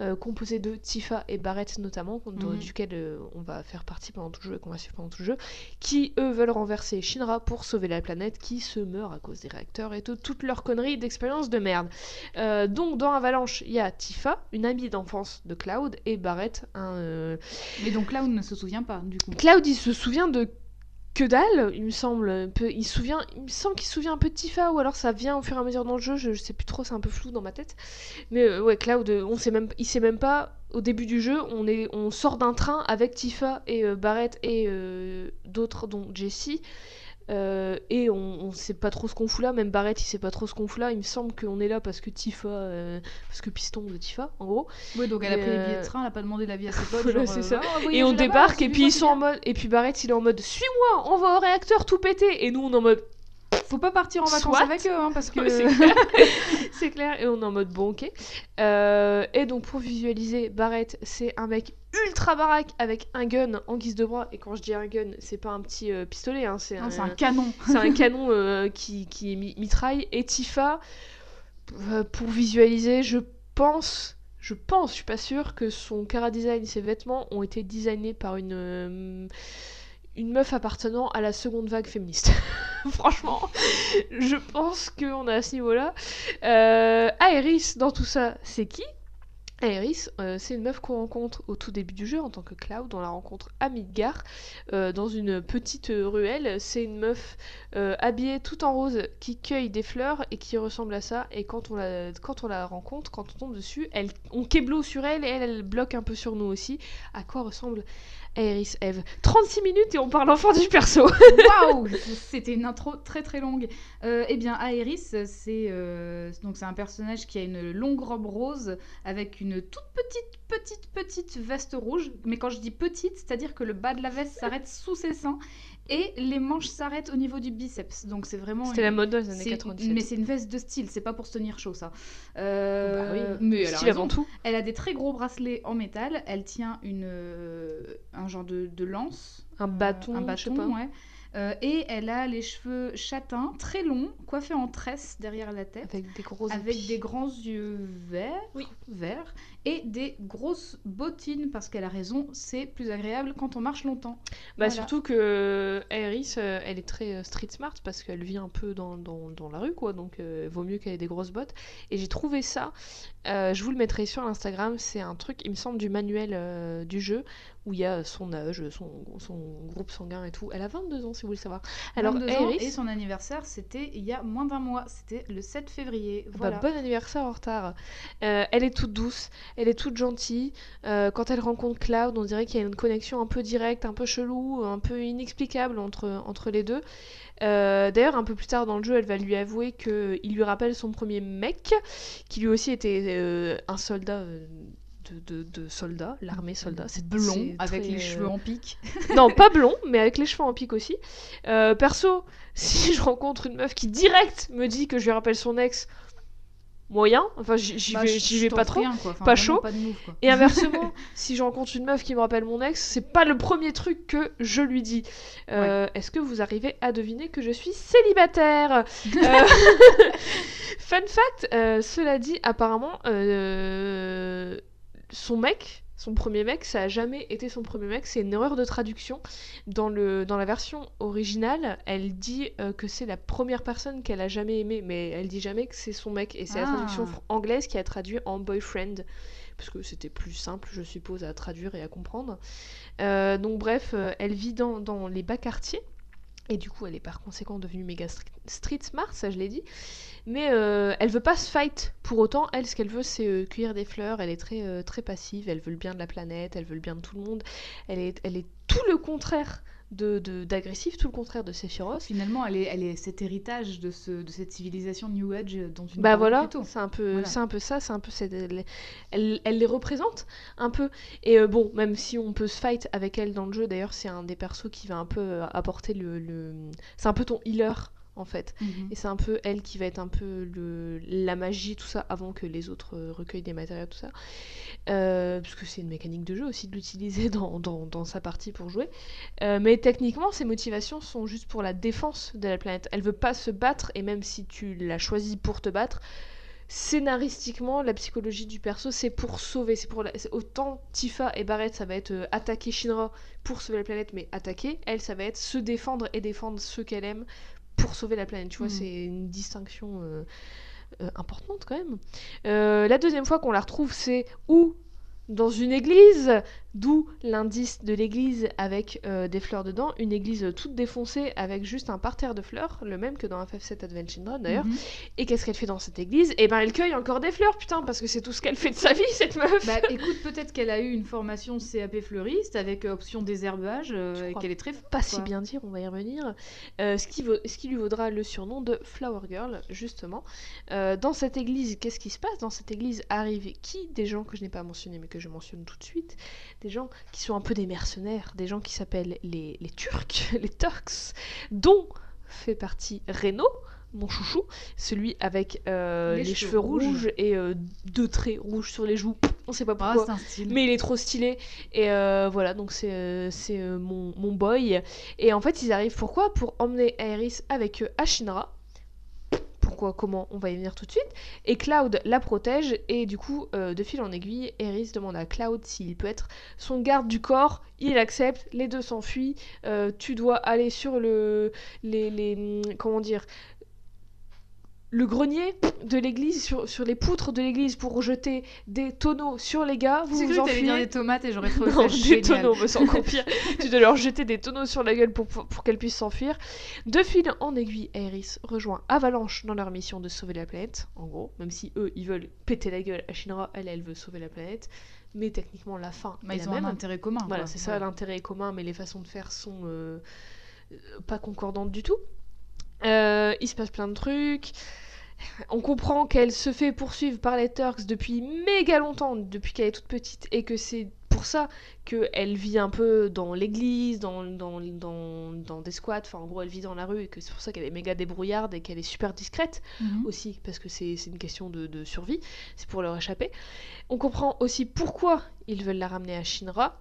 euh, composé de Tifa et Barrett notamment, contre- Mhm. duquel euh, on va faire partie pendant tout le jeu et qu'on va suivre pendant tout le jeu, qui eux veulent renverser Shinra pour sauver la planète qui se meurt à cause des réacteurs et de toutes leurs conneries d'expérience de merde. Euh, donc dans Avalanche, il y a Tifa, une amie d'enfance de Cloud, et Barrett, un... Mais donc Cloud ne se souvient pas, du coup. Cloud, il se souvient de que dalle, il me semble. il, souvient, il me semble qu'il se souvient un peu de Tifa, ou alors ça vient au fur et à mesure dans le jeu, je, sais plus trop, c'est un peu flou dans ma tête. Mais euh, ouais, Cloud, on sait même, il sait même pas, au début du jeu, on, est, on sort d'un train avec Tifa et euh, Barrett et euh, d'autres, dont Jessie. Euh, et on, on sait pas trop ce qu'on fout là, même Barrett il sait pas trop ce qu'on fout là. Il me semble qu'on est là parce que Tifa, euh, parce que Piston de Tifa, en gros. Oui, donc elle a pris les billets euh, de train, elle a pas demandé l'avis à ses <laughs> potes. Voilà, genre, c'est euh, ça. Ah, Et on débarque, et puis ils sont en mode. Et puis Barrett, il est en mode Suis-moi, on va au réacteur tout péter. Et nous, on est en mode. Faut pas partir en vacances Soit. avec eux, hein, parce <laughs> que. C'est clair. <laughs> c'est clair. Et on est en mode bon, ok. Euh, et donc, pour visualiser, Barrett, c'est un mec ultra baraque avec un gun en guise de bras. Et quand je dis un gun, c'est pas un petit euh, pistolet, hein, c'est un, canon. c'est un canon <laughs> euh, qui, qui mi- mitraille. Et Tifa, euh, pour visualiser, je pense. Je pense, je suis pas sûre, que son cara design, ses vêtements ont été designés par une, euh, une meuf appartenant à la seconde vague féministe. <laughs> Franchement, je pense qu'on est à ce niveau-là. Euh, Aerys, dans tout ça, c'est qui? Aerys, euh, c'est une meuf qu'on rencontre au tout début du jeu en tant que Cloud. On la rencontre à Midgar, euh, dans une petite ruelle. C'est une meuf euh, habillée tout en rose qui cueille des fleurs et qui ressemble à ça. Et quand on la, rencontre, quand on tombe dessus, on keblo sur elle et elle bloque un peu sur nous aussi. À quoi ressemble Aerys Eve 36 minutes et on parle enfin du perso. <laughs> Waouh C'était une intro très très longue. Euh, eh bien, Aerys, c'est euh, donc c'est un personnage qui a une longue robe rose avec une toute petite petite petite veste rouge. Mais quand je dis petite, c'est-à-dire que le bas de la veste s'arrête sous ses seins et les manches s'arrêtent au niveau du biceps. Donc c'est vraiment. C'était une- la mode dans les années c'est- 97. Mais c'est une veste de style, c'est pas pour se tenir chaud ça. Euh, Bah oui, mais elle a Style avant tout. Elle a des très gros bracelets en métal. Elle tient une, euh, un genre de, de lance. Un Euh, bâton, un je sais bâton, pas. ouais. Euh, et elle a les cheveux châtains, très longs, coiffés en tresse derrière la tête, Avec des gros avec des grands yeux verts, Oui. verts, et des grosses bottines, parce qu'elle a raison, c'est plus agréable quand on marche longtemps. Bah Voilà. surtout que Aerys, euh, elle est très euh, street smart parce qu'elle vit un peu dans, dans, dans la rue, quoi. Donc, euh, vaut mieux qu'elle ait des grosses bottes. Et j'ai trouvé ça, euh, je vous le mettrai sur l'Instagram, c'est un truc, il me semble, du manuel euh, du jeu, où il y a son âge, son, son groupe sanguin et tout. Elle a 22 ans, si vous voulez savoir. Alors, 22 ans, Aerys, et son anniversaire, c'était il y a moins d'un mois, c'était le 7 février. bah, bon anniversaire en retard. Euh, elle est toute douce, elle est toute gentille. Euh, quand elle rencontre Cloud, on dirait qu'il y a une connexion un peu directe, un peu chelou, un peu inexplicable entre, entre les deux. Euh, D'ailleurs, un peu plus tard dans le jeu, elle va lui avouer qu'il lui rappelle son premier mec, qui lui aussi était euh, un soldat. de, de, de soldats, l'armée soldat, c'est blond, avec très, les cheveux en pique. non, pas blond, mais avec les cheveux en pique aussi. Euh, perso, <laughs> si je rencontre une meuf qui direct me dit que je lui rappelle son ex, moyen, enfin j'y Bah, vais, pas trop. rien. Enfin, pas chaud. Pas move. Et inversement, <laughs> si je rencontre une meuf qui me rappelle mon ex, c'est pas le premier truc que je lui dis. Euh, Est-ce que vous arrivez à deviner que je suis célibataire <laughs> Euh, <laughs> Fun fact, euh, cela dit, apparemment, son mec, son premier mec, ça a jamais été son premier mec, c'est une erreur de traduction. Dans, le, dans la version originale, elle dit euh, que c'est la première personne qu'elle a jamais aimée, mais elle dit jamais que c'est son mec. Et c'est la Ah. traduction anglaise qui a traduit en boyfriend, parce que c'était plus simple, je suppose, à traduire et à comprendre. Euh, donc bref, euh, elle vit dans, dans les bas quartiers. Et du coup, elle est par conséquent devenue méga street smart, ça je l'ai dit. Mais euh, elle veut pas se fight pour autant. Elle, ce qu'elle veut, c'est euh, cueillir des fleurs. Elle est très, euh, très passive. Elle veut le bien de la planète. Elle veut le bien de tout le monde. Elle est, elle est tout le contraire de tout le contraire de Sephiroth. Finalement, elle est, elle est cet héritage de, ce, de cette civilisation New Age dont tu Bah voilà, c'est un peu, Voilà. c'est un peu ça, c'est un peu cette- elle, elle, elle les représente un peu. Et euh, bon, même si on peut se fight avec elle dans le jeu, d'ailleurs, c'est un des persos qui va un peu euh, apporter le, le... c'est un peu ton healer en fait. Mhm. Et c'est un peu elle qui va être un peu le, la magie, tout ça, avant que les autres euh, recueillent des matériaux, tout ça. Euh, parce que c'est une mécanique de jeu aussi de l'utiliser <laughs> dans, dans, dans sa partie pour jouer. Euh, mais techniquement, ses motivations sont juste pour la défense de la planète. Elle veut pas se battre, et même si tu l'as choisi pour te battre, scénaristiquement, la psychologie du perso, c'est pour sauver. C'est pour la- autant Tifa et Barrett, ça va être euh, attaquer Shinra pour sauver la planète, mais attaquer. Elle, ça va être se défendre et défendre ceux qu'elle aime pour sauver la planète. Tu vois, Mhm. c'est une distinction euh, euh, importante quand même. Euh, la deuxième fois qu'on la retrouve, c'est où? Dans une église, d'où l'indice de l'église avec euh, des fleurs dedans, une église toute défoncée avec juste un parterre de fleurs, le même que dans FF7 Advent Children d'ailleurs. Mhm. Et qu'est-ce qu'elle fait dans cette église? Eh ben elle cueille encore des fleurs, putain, parce que c'est tout ce qu'elle fait de sa vie, cette meuf Bah écoute, peut-être qu'elle a eu une formation CAP fleuriste avec euh, option désherbage euh, et qu'elle est très forte. Pas si bien dire, on va y revenir. Euh, ce, qui vaut- ce qui lui vaudra le surnom de Flower Girl, justement. Dans cette église, qu'est-ce qui se passe? Dans cette église arrivent qui? Des gens que je n'ai pas mentionnés, mais que je mentionne tout de suite. Des gens qui sont un peu des mercenaires, des gens qui s'appellent les, les Turcs, <laughs> les Turks, dont fait partie Reno, mon chouchou, celui avec euh, les, Les cheveux, cheveux rouges, rouges. et euh, deux traits rouges sur les joues. On sait pas Ah, pourquoi. Mais il est trop stylé. Et euh, voilà, donc c'est c'est, mon, mon boy. Et en fait, ils arrivent pourquoi? Pour emmener Aerys avec eux à Shinra. Pourquoi Comment On va y venir tout de suite. Et Cloud la protège. Et du coup, euh, de fil en aiguille, Aerys demande à Cloud s'il peut être son garde du corps. Il accepte. Les deux s'enfuient. Euh, tu dois aller sur le. Les, les. Comment dire le grenier de l'église, sur, sur les poutres de l'église pour jeter des tonneaux sur les gars. Vous vous enfuyez. des tomates et j'aurais <laughs> trouvé Non, ça des génial. tonneaux, mais c'est encore pire. <laughs> tu dois leur jeter des tonneaux sur la gueule pour, pour, pour qu'elles puissent s'enfuir. De fil en aiguille, Aerys rejoint Avalanche dans leur mission de sauver la planète. En gros, même si eux, ils veulent péter la gueule à Shinra, elle, elle veut sauver la planète. Mais techniquement, la fin Bah, est ils la ont même. un intérêt commun. Voilà, c'est ça, l'intérêt commun, mais les façons de faire sont euh, pas concordantes du tout. Euh, il se passe plein de trucs. On comprend qu'elle se fait poursuivre par les Turks depuis méga longtemps, depuis qu'elle est toute petite, et que c'est pour ça qu'elle vit un peu dans l'église, dans, dans, dans, dans des squats, enfin en gros elle vit dans la rue, et que c'est pour ça qu'elle est méga débrouillarde et qu'elle est super discrète Mhm. aussi, parce que c'est c'est une question de, de survie, c'est pour leur échapper. On comprend aussi pourquoi ils veulent la ramener à Shinra.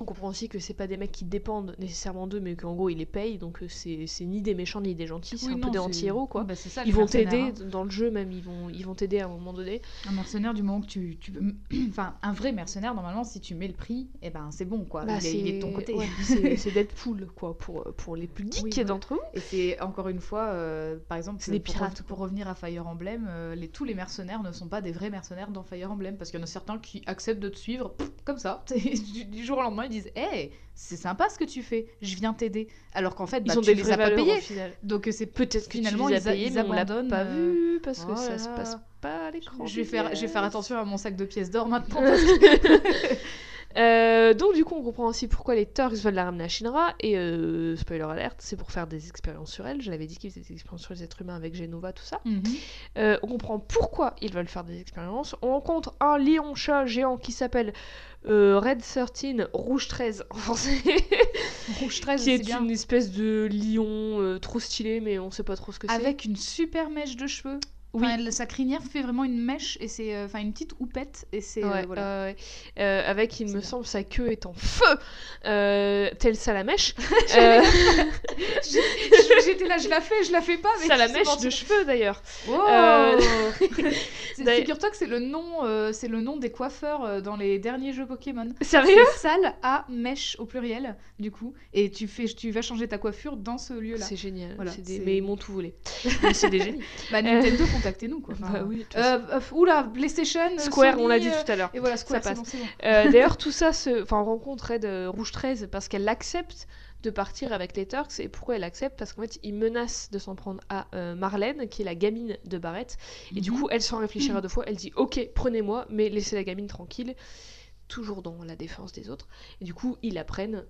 On comprend aussi que c'est pas des mecs qui dépendent nécessairement d'eux, mais qu'en gros ils les payent, donc euh, c'est ni des méchants ni des gentils, c'est Oui, un non, peu des anti-héros quoi. Bah, ça, Ils vont t'aider hein. dans le jeu même, ils vont ils vont t'aider à un moment donné. Un mercenaire, du moment que tu, tu <clears throat> Enfin, un vrai mercenaire, normalement, si tu mets le prix, eh ben c'est bon, quoi. Bah, il, est, il est de ton côté. ouais, <laughs> c'est Deadpool quoi pour pour les plus geeks Oui, ouais. d'entre vous. Et c'est encore une fois, euh, par exemple, C'est des pour, pirates, pour revenir à Fire Emblem, euh, les, tous les mercenaires ne sont pas des vrais mercenaires dans Fire Emblem parce qu'il y en a certains qui acceptent de te suivre pff, comme ça. <laughs> du jour au lendemain, ils disent Hey, c'est sympa ce que tu fais, je viens t'aider. Alors qu'en fait, Ils bah, ont tu des les as pas payés. Donc euh, c'est Peut-être que Finalement, ils payés, ils abandonnent, pas euh, vu parce que oh ça se passe pas à l'écran. je vais, faire, je vais faire yes. attention à mon sac de pièces d'or maintenant. <laughs> parce que- Euh, donc du coup on comprend aussi pourquoi les Turks veulent la ramener à Shinra et euh, spoiler alerte c'est pour faire des expériences sur elle je l'avais dit qu'ils faisaient des expériences sur les êtres humains avec Genova tout ça Mhm. Euh, on comprend pourquoi ils veulent faire des expériences on rencontre un lion chat géant qui s'appelle euh, Red 13 Rouge 13 en français <laughs> Rouge 13, qui c'est est bien. une espèce de lion euh, trop stylé mais on sait pas trop ce que c'est Avec une super mèche de cheveux. Oui. Enfin, elle- sa crinière fait vraiment une mèche et c'est euh, enfin une petite houppette et c'est euh, Ouais, voilà. Euh, avec, il me bien. semble, sa queue est en feu, euh, telle Salamèche. <laughs> Euh, <laughs> J'étais là, je la fais, je la fais pas. Mais Salamèche de cheveux <laughs> d'ailleurs. Figure-toi que c'est le nom, c'est le nom des coiffeurs dans les derniers jeux Pokémon. Sérieux? C'est Sal à mèche au pluriel, du coup. Et tu fais, tu vas changer ta coiffure dans ce lieu-là. C'est génial. Voilà, c'est des- c'est- Mais ils m'ont tout volé. C'est des génies. Bah Nintendo, contactez-nous quoi. Enfin, Bah oui, euh, oula, PlayStation, euh, Square, Sony, on l'a dit euh, tout à l'heure. Et voilà, Square, ça passe. bon, c'est bon. D'ailleurs, <laughs> tout ça, se... enfin, on rencontre Red Rouge 13 parce qu'elle accepte de partir avec les Turks. Et pourquoi elle accepte? Parce qu'en fait, ils menacent de s'en prendre à euh, Marlène, qui est la gamine de Barrett. Et du Mhm. coup, elle, sans réfléchir à <laughs> deux fois, elle dit Ok, prenez-moi, mais laissez la gamine tranquille. Toujours dans la défense des autres. Et du coup, ils la prennent.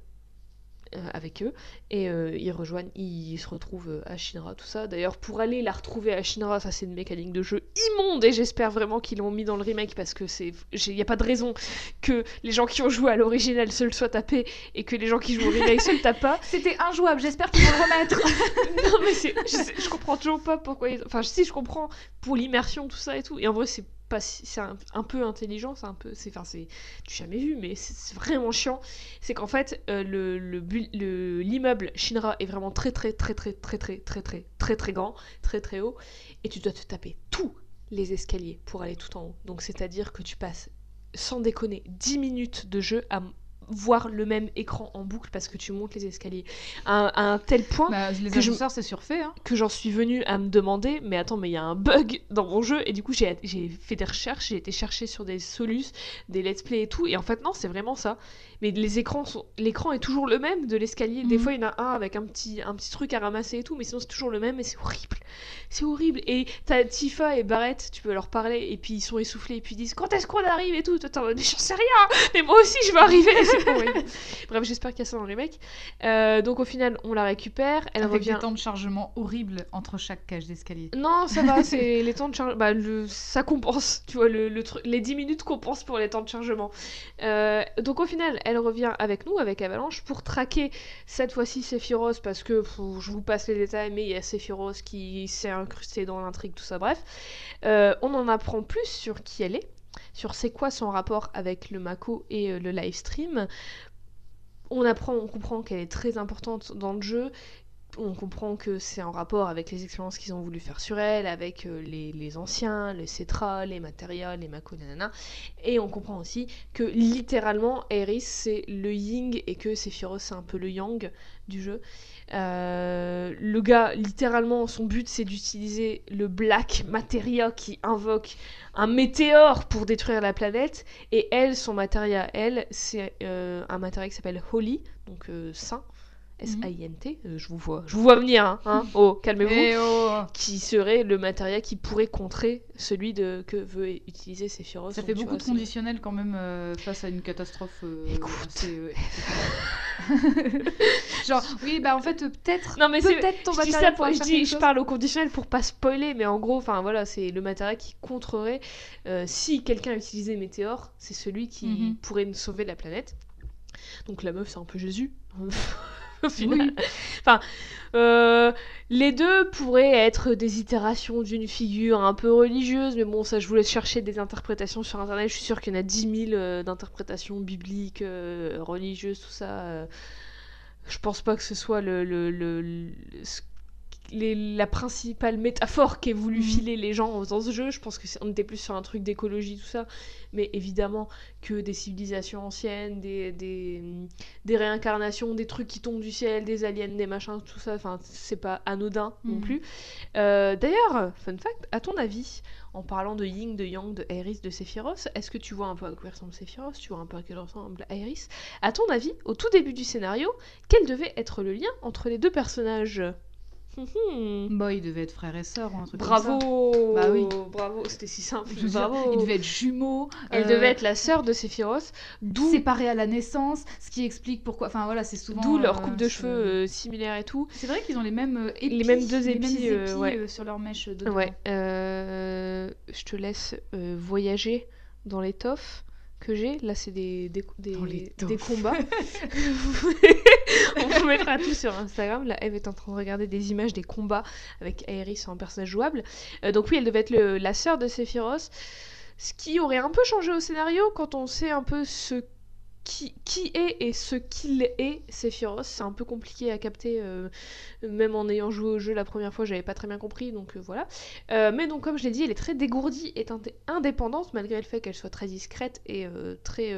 Euh, avec eux et euh, ils rejoignent, ils se retrouvent euh, à Shinra, tout ça. D'ailleurs, pour aller la retrouver à Shinra, ça c'est une mécanique de jeu immonde et j'espère vraiment qu'ils l'ont mis dans le remake parce que c'est, il n'y a pas de raison que les gens qui ont joué à l'original se le soient tapé et que les gens qui jouent au remake se le tapent pas. <laughs> C'était injouable, j'espère qu'ils vont le remettre. <laughs> non mais je, je comprends toujours pas pourquoi. ils- Enfin, si je comprends pour l'immersion, tout ça et tout. Et en vrai, c'est pas, c'est un, peu intelligent, c'est un peu, c'est, enfin, c'est, tu jamais vu, mais c'est, vraiment chiant. C'est qu'en fait, euh, le, le, l'immeuble Shinra est vraiment très très très très très très très très très très grand, très très haut, et tu dois te taper tous les escaliers pour aller tout en haut. Donc c'est-à-dire que tu passes sans déconner 10 minutes de jeu à voir le même écran en boucle parce que tu montes les escaliers. À, un- à un tel point Bah, les Que je- c'est surfait. Hein. que j'en suis venue à me demander mais attends mais il y a un bug dans mon jeu. Et du coup j'ai j'ai fait des recherches j'ai été chercher sur des solus des let's play et tout. Et en fait non c'est vraiment ça. Mais les écrans sont l'écran est toujours le même de l'escalier. Des Mhm. fois il y en a un avec un petit un petit truc à ramasser et tout mais sinon c'est toujours le même et c'est horrible. C'est horrible. Et t'as Tifa et Barrett tu peux leur parler et puis ils sont essoufflés et puis ils disent quand est-ce qu'on arrive et tout? Attends mais j'en sais rien. Mais moi aussi je vais arriver <laughs> <laughs> <laughs> bref j'espère qu'il y a ça dans le remake Euh, donc au final on la récupère elle Avec revient des temps de chargement horribles entre chaque cage d'escalier. non, ça va, <laughs> c'est les temps de chargement. Bah, le... ça compense, tu vois, le, le truc- les 10 minutes compensent pour les temps de chargement. Euh, donc au final, elle revient avec nous, avec Avalanche, pour traquer cette fois-ci Sephiroth, parce que pff, je vous passe les détails, mais il y a Sephiroth qui s'est incrusté dans l'intrigue, tout ça, bref. Euh, on en apprend plus sur qui elle est, sur c'est quoi son rapport avec le Mako et euh, le live stream. On apprend, on comprend qu'elle est très importante dans le jeu, on comprend que c'est en rapport avec les expériences qu'ils ont voulu faire sur elle, avec euh, les, anciens, les Cetra, les Materia, les Mako, nanana. Et on comprend aussi que littéralement, Eris c'est le Ying et que Sephiroth c'est un peu le Yang du jeu. Euh, le gars, littéralement, son but c'est d'utiliser le Black Materia qui invoque un météore pour détruire la planète. Et elle, son Materia, elle, c'est euh, un Materia qui s'appelle Holy, donc euh, saint. S-A-I-N-T, euh, je vous vois, je vous vois venir, hein, hein. <laughs> oh, calmez-vous, Eh oh qui serait le matériel qui pourrait contrer celui de, que veut utiliser Sephiroth. Ça fait beaucoup vois, de conditionnels quand même face à une catastrophe. Écoute. assez. <laughs> <laughs> Genre, oui, bah en fait, peut-être. Non mais c'est Peut-être ton je dis, matériel ça pour- je, dis- je parle au conditionnel pour pas spoiler, mais en gros, enfin voilà, c'est le matériel qui contrerait euh, si quelqu'un utilisait Météore, c'est celui qui Mhm. pourrait nous sauver la planète. Donc la meuf, c'est un peu Jésus. <laughs> <laughs> au final. Oui. Enfin, euh, les deux pourraient être des itérations d'une figure un peu religieuse, mais bon, ça, je vous laisse chercher des interprétations sur internet. Je suis sûre qu'il y en a 10 000 euh, d'interprétations bibliques, euh, religieuses, tout ça. je pense pas que ce soit le, le- le- le- ce- les- la principale métaphore qu'aient voulu Mhm. filer les gens dans ce jeu. Je pense que c'est- on était plus sur un truc d'écologie, tout ça. Mais évidemment que des civilisations anciennes, des, des, des réincarnations, des trucs qui tombent du ciel, des aliens, des machins, tout ça, enfin, c'est pas anodin non Mhm. plus. Euh, D'ailleurs, fun fact, à ton avis, en parlant de Ying, de Yang, de Aeris, de Sephiroth, est-ce que tu vois un peu à quoi ressemble Sephiroth Tu vois un peu à quoi ressemble Aeris À ton avis, au tout début du scénario, quel devait être le lien entre les deux personnages? Bah, ils devaient être frères et sœurs ou un truc comme ça. Bravo Bah oui. Bravo, c'était si simple. Je veux dire, Bravo ils devaient être jumeaux. Elle euh, devait être la sœur de Sephiroth, d'où séparés à la naissance, ce qui explique pourquoi. Enfin voilà, c'est souvent. d'où leur euh, coupe de ce- cheveux euh, similaire et tout. C'est vrai qu'ils ont les mêmes euh, épis, Les mêmes deux les épis, mêmes euh, ouais. euh, sur leur mèche de Ouais, euh, je te laisse euh, voyager dans l'étoffe que j'ai. Là, c'est des, des, combats. <laughs> On vous mettra tout sur Instagram. Là, Eve est en train de regarder des images des combats avec Aerys en personnage jouable. Euh, donc oui, elle devait être le- la sœur de Sephiroth. Ce qui aurait un peu changé au scénario quand on sait un peu ce qui, est et ce qu'il est Sephiroth. C'est un peu compliqué à capter, euh, même en ayant joué au jeu la première fois, j'avais pas très bien compris, donc euh, voilà. Euh, mais donc, comme je l'ai dit, elle est très dégourdie et indé- indépendante, malgré le fait qu'elle soit très discrète et très.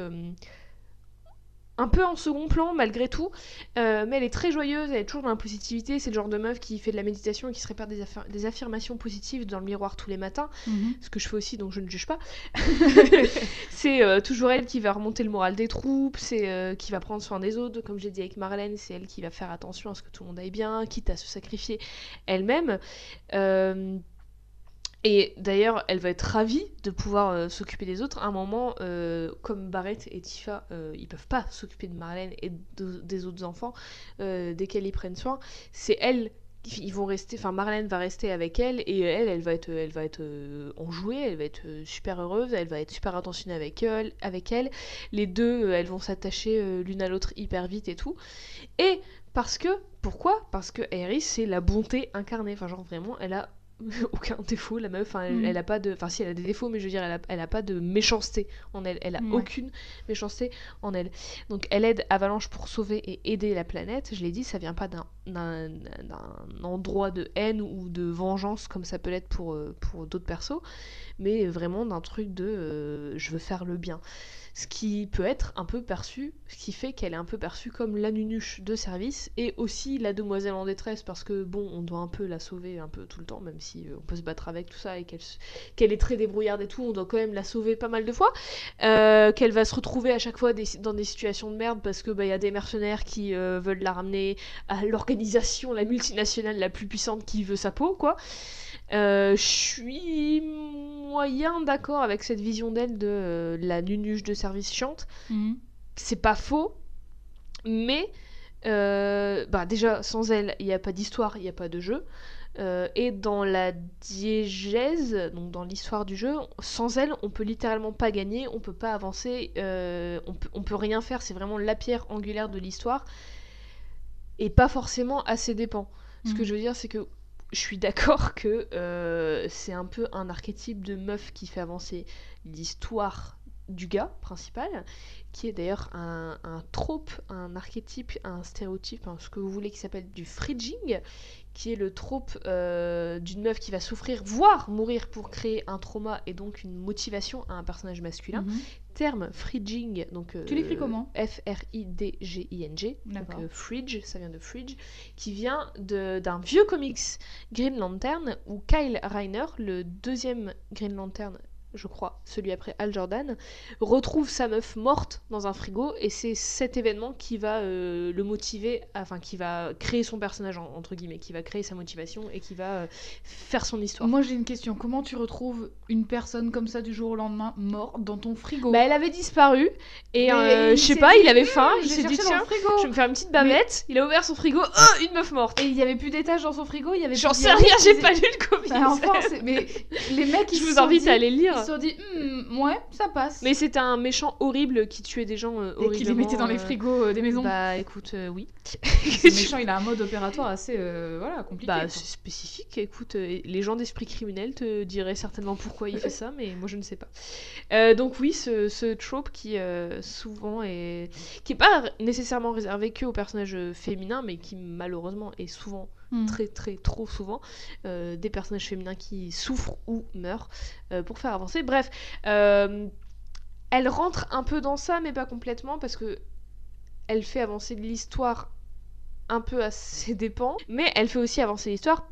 Un peu en second plan malgré tout, Euh, mais elle est très joyeuse, elle est toujours dans la positivité, c'est le genre de meuf qui fait de la méditation et qui se répare des affirmations positives dans le miroir tous les matins, Mhm. ce que je fais aussi donc je ne juge pas. <laughs> <laughs> c'est euh, toujours elle qui va remonter le moral des troupes, c'est euh, qui va prendre soin des autres, comme j'ai dit avec Marlène, c'est elle qui va faire attention à ce que tout le monde aille bien, quitte à se sacrifier elle-même. Et d'ailleurs, elle va être ravie de pouvoir euh, s'occuper des autres. À un moment, euh, comme Barrett et Tifa, euh, ils peuvent pas s'occuper de Marlène et de- des autres enfants euh, dès qu'elle y prennent soin. C'est elle, ils vont rester. Enfin, Marlène va rester avec elle et elle, elle va être, elle va être enjouée, elle va être super heureuse, elle va être super attentionnée avec elle. Avec elle. Les deux, elles vont s'attacher l'une à l'autre hyper vite et tout. Et parce que, pourquoi? Parce que Aerys, c'est la bonté incarnée. Enfin, genre vraiment, elle a <laughs> aucun défaut, la meuf. Elle, elle a pas de. Enfin, si, elle a des défauts, mais je veux dire, elle a, elle a pas de méchanceté en elle. Elle a Ouais. aucune méchanceté en elle. Donc, elle aide Avalanche pour sauver et aider la planète. Je l'ai dit, ça vient pas d'un endroit de haine ou de vengeance comme ça peut l'être pour, euh, pour d'autres persos, mais vraiment d'un truc de euh, je veux faire le bien. Ce qui peut être un peu perçu, ce qui fait qu'elle est un peu perçue comme la nunuche de service et aussi la demoiselle en détresse parce que bon, on doit un peu la sauver un peu tout le temps, même si euh, on peut se battre avec tout ça et qu'elle est très débrouillarde et tout, on doit quand même la sauver pas mal de fois. Euh, qu'elle va se retrouver à chaque fois dans des situations de merde parce que bah, y a des mercenaires qui euh, veulent la ramener à l'organisation, la multinationale la plus puissante qui veut sa peau, quoi. Euh, Je suis moyen d'accord avec cette vision d'elle de euh, la nunuche de service chiante. Mhm. C'est pas faux, mais euh, bah déjà sans elle, il n'y a pas d'histoire, il n'y a pas de jeu. Et dans la diégèse, donc dans l'histoire du jeu, sans elle, on peut littéralement pas gagner, on peut pas avancer, on, peut, on peut rien faire. C'est vraiment la pierre angulaire de l'histoire et pas forcément à ses dépens. Ce que Mhm. je veux dire, c'est que je suis d'accord que euh, c'est un peu un archétype de meuf qui fait avancer l'histoire du gars principal, qui est d'ailleurs un, trope, un archétype, un stéréotype, hein, ce que vous voulez, qui s'appelle du fridging, qui est le trope euh, d'une meuf qui va souffrir, voire mourir pour créer un trauma et donc une motivation à un personnage masculin. Mhm. Terme fridging, donc euh, Tu l'écris comment F-R-I-D-G-I-N-G, donc euh, fridge, ça vient de fridge, qui vient de- d'un vieux comics Green Lantern où Kyle Reiner, le deuxième Green Lantern, je crois, celui après Al Jordan, retrouve sa meuf morte dans un frigo et c'est cet événement qui va euh, le motiver, enfin qui va créer son personnage en- entre guillemets, qui va créer sa motivation et qui va euh, faire son histoire. Moi j'ai une question. Comment tu retrouves une personne comme ça du jour au lendemain morte dans ton frigo? Bah, elle avait disparu et euh, je sais pas, dit, il avait faim, il s'est dit tiens, je vais me faire une petite bavette. Il a ouvert son frigo, oh une meuf morte. Et il y avait plus d'étage dans son frigo, il y avait J'en sais rien, j'ai pas lu le comics. Enfin, mais les mecs <laughs> ils je vous invite dit- à aller Ils se sont dit, Hmm, ouais, ça passe. Mais c'était un méchant horrible qui tuait des gens euh, Et qui les mettait dans les euh, frigos euh, des maisons. Bah écoute, euh, oui. <laughs> Ce <laughs> méchant, il a un mode opératoire assez voilà, compliqué. Bah c'est spécifique. Écoute, les gens d'esprit criminel te diraient certainement pourquoi il fait ça, mais moi je ne sais pas. Donc oui, ce, ce trope qui souvent est, qui est pas nécessairement réservé que aux personnages féminins, mais qui malheureusement est souvent Hmm. très très trop souvent euh, des personnages féminins qui souffrent ou meurent euh, pour faire avancer. Bref, euh, elle rentre un peu dans ça, mais pas complètement parce que elle fait avancer l'histoire un peu à ses dépens, mais elle fait aussi avancer l'histoire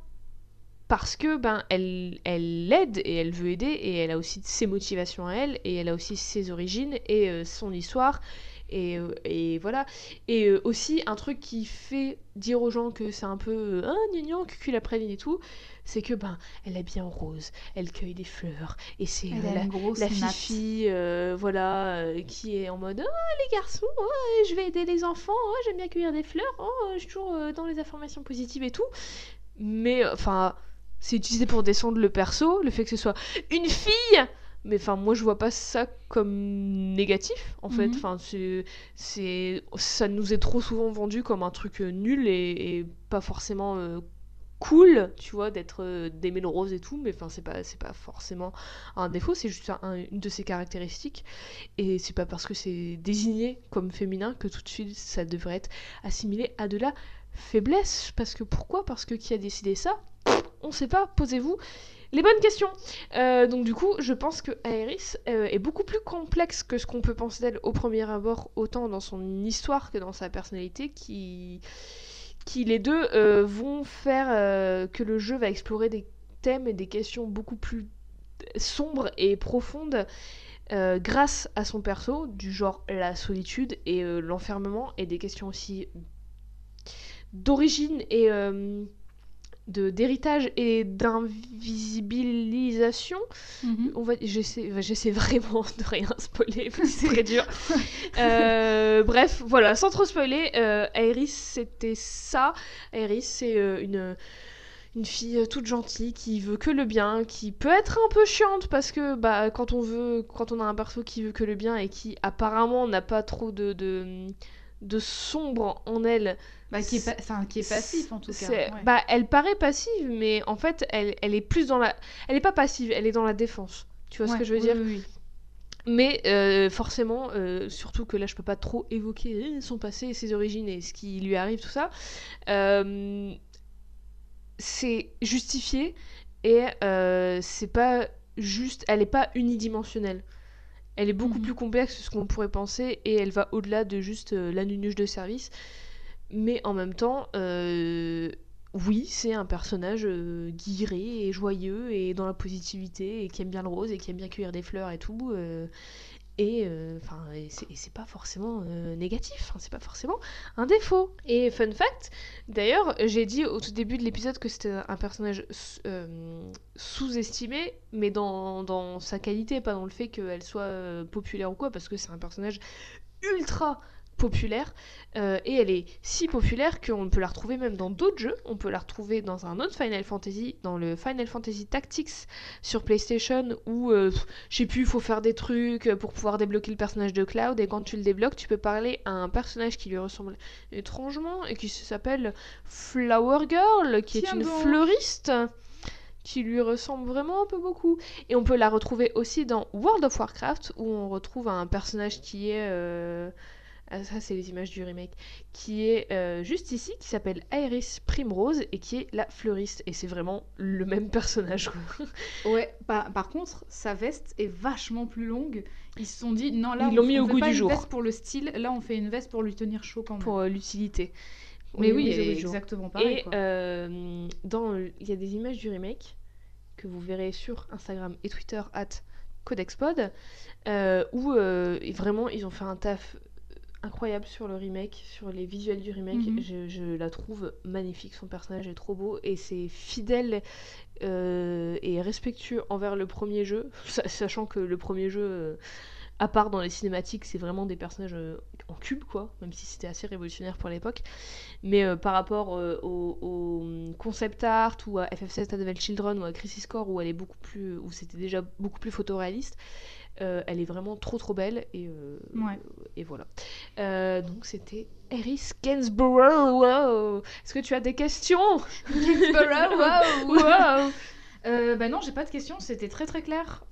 parce que ben elle elle l'aide et elle veut aider et elle a aussi ses motivations à elle et elle a aussi ses origines et son histoire et, euh, et voilà. Et euh, aussi un truc qui fait dire aux gens que c'est un peu euh, ah gnagnan cucul la praline et tout c'est que ben elle habille en rose elle cueille des fleurs et c'est euh, la, la fifi euh, voilà euh, qui est en mode ah les garçons ouais, je vais aider les enfants ouais, j'aime bien cueillir des fleurs oh je suis toujours dans les informations positives et tout. Mais enfin c'est utilisé pour descendre le perso le fait que ce soit une fille mais enfin moi je vois pas ça comme négatif en fait. Mhm. enfin c'est c'est ça nous est trop souvent vendu comme un truc euh, nul et, et pas forcément euh, cool tu vois d'être euh, d'aimer le rose et tout. Mais enfin c'est pas c'est pas forcément un défaut. C'est juste un- une de ses caractéristiques. Et c'est pas parce que c'est désigné comme féminin que tout de suite ça devrait être assimilé à de la faiblesse. Parce que pourquoi? Parce que qui a décidé ça? On sait pas. Posez-vous les bonnes questions. Euh, donc du coup je pense que Aerys euh, est beaucoup plus complexe que ce qu'on peut penser d'elle au premier abord autant dans son histoire que dans sa personnalité qui qui les deux euh, vont faire que le jeu va explorer des thèmes et des questions beaucoup plus sombres et profondes grâce à son perso, du genre la solitude et l'enfermement, et des questions aussi d'origine et d'héritage et d'invisibilisation. Mhm. J'essaie, vraiment <laughs> de rien spoiler, c'est <laughs> très dur. Euh, bref, voilà, sans trop spoiler, euh, Aerys c'était ça. Aerys c'est euh, une une fille toute gentille qui veut que le bien, qui peut être un peu chiante parce que bah quand on veut, quand on a un perso qui veut que le bien et qui apparemment n'a pas trop de, de de sombre en elle. Bah, qui, est pa- enfin, qui est passif en tout cas. Ouais. Bah, elle paraît passive, mais en fait, elle, elle est plus dans la. Elle est pas passive, elle est dans la défense. Tu vois ce que je veux oui, dire? oui, oui. Mais euh, forcément, euh, surtout que là, je peux pas trop évoquer euh, son passé, ses origines et ce qui lui arrive, tout ça. euh, c'est justifié et c'est pas juste. Elle est pas unidimensionnelle. Elle est beaucoup Mhm. plus complexe que ce qu'on pourrait penser et elle va au-delà de juste euh, la nunuche de service. Mais en même temps, euh, oui, c'est un personnage euh, guiré et joyeux et dans la positivité et qui aime bien le rose et qui aime bien cueillir des fleurs et tout. Et euh, enfin, c'est pas forcément euh, négatif, c'est pas forcément un défaut. Et fun fact, d'ailleurs, j'ai dit au tout début de l'épisode que c'était un personnage euh, sous-estimé, mais dans, dans sa qualité, pas dans le fait qu'elle soit populaire ou quoi, parce que c'est un personnage ultra populaire euh, et elle est si populaire qu'on peut la retrouver même dans d'autres jeux. On peut la retrouver dans un autre Final Fantasy, dans le Final Fantasy Tactics sur PlayStation où euh, je sais plus, il faut faire des trucs pour pouvoir débloquer le personnage de Cloud et quand tu le débloques, tu peux parler à un personnage qui lui ressemble étrangement et qui s'appelle Flower Girl, qui est une fleuriste qui lui ressemble vraiment un peu beaucoup. Et on peut la retrouver aussi dans World of Warcraft, où on retrouve un personnage qui est... euh, ah, ça, c'est les images du remake. Qui est euh, juste ici, qui s'appelle Iris Primrose et qui est la fleuriste. Et c'est vraiment le même personnage. <laughs> Ouais, par, par contre, sa veste est vachement plus longue. Ils se sont dit, non, là, Ils on, mis on au fait goût pas du une jour. veste pour le style, là, on fait une veste pour lui tenir chaud quand même. pour euh, l'utilité. Mais oui, exactement pareil. Et euh, il y a des images du remake que vous verrez sur Instagram et Twitter at CodexPod euh, où euh, vraiment ils ont fait un taf incroyable sur le remake, sur les visuels du remake. Mhm. je, je la trouve magnifique, son personnage est trop beau et c'est fidèle euh, et respectueux envers le premier jeu, <laughs> sa- sachant que le premier jeu, euh, à part dans les cinématiques, c'est vraiment des personnages euh, en cube, quoi, même si c'était assez révolutionnaire pour l'époque. Mais par rapport au, au concept art ou à FF7 Advent Children ou à Crisis Core où elle est beaucoup plus, où c'était déjà beaucoup plus photoréaliste, euh, elle est vraiment trop trop belle et, euh, Ouais. et voilà. Euh, donc c'était Eris Gainsborough. Wow. Est-ce que tu as des questions? Gainsborough. Wow. <laughs> Euh, bah non, j'ai pas de questions, c'était très très clair.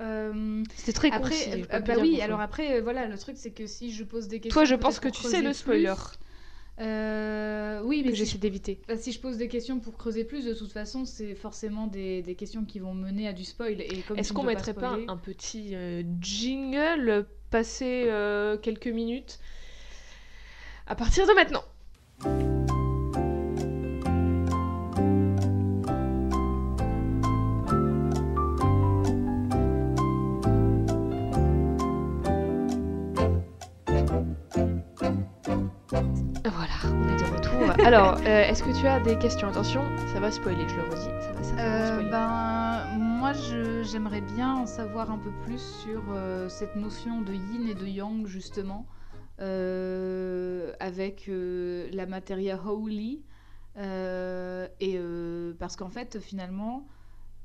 C'était très après, concis, pu bah oui, alors après, voilà, le truc c'est que si je pose des questions. Toi, je pense que tu sais le spoiler plus, euh, oui, mais que j'essaie je, d'éviter. bah, si je pose des questions pour creuser plus, de toute façon, c'est forcément des, des questions qui vont mener à du spoil. Et comme Est-ce qu'on mettrait pas spoiler- un petit euh, jingle passé euh, quelques minutes à partir de maintenant? Alors, euh, est-ce que tu as des questions? Attention, ça va spoiler, je le redis. Ça va Euh, spoiler. ben, moi, j'aimerais bien en savoir un peu plus sur euh, cette notion de yin et de yang, justement, avec la materia holy. et parce qu'en fait, finalement.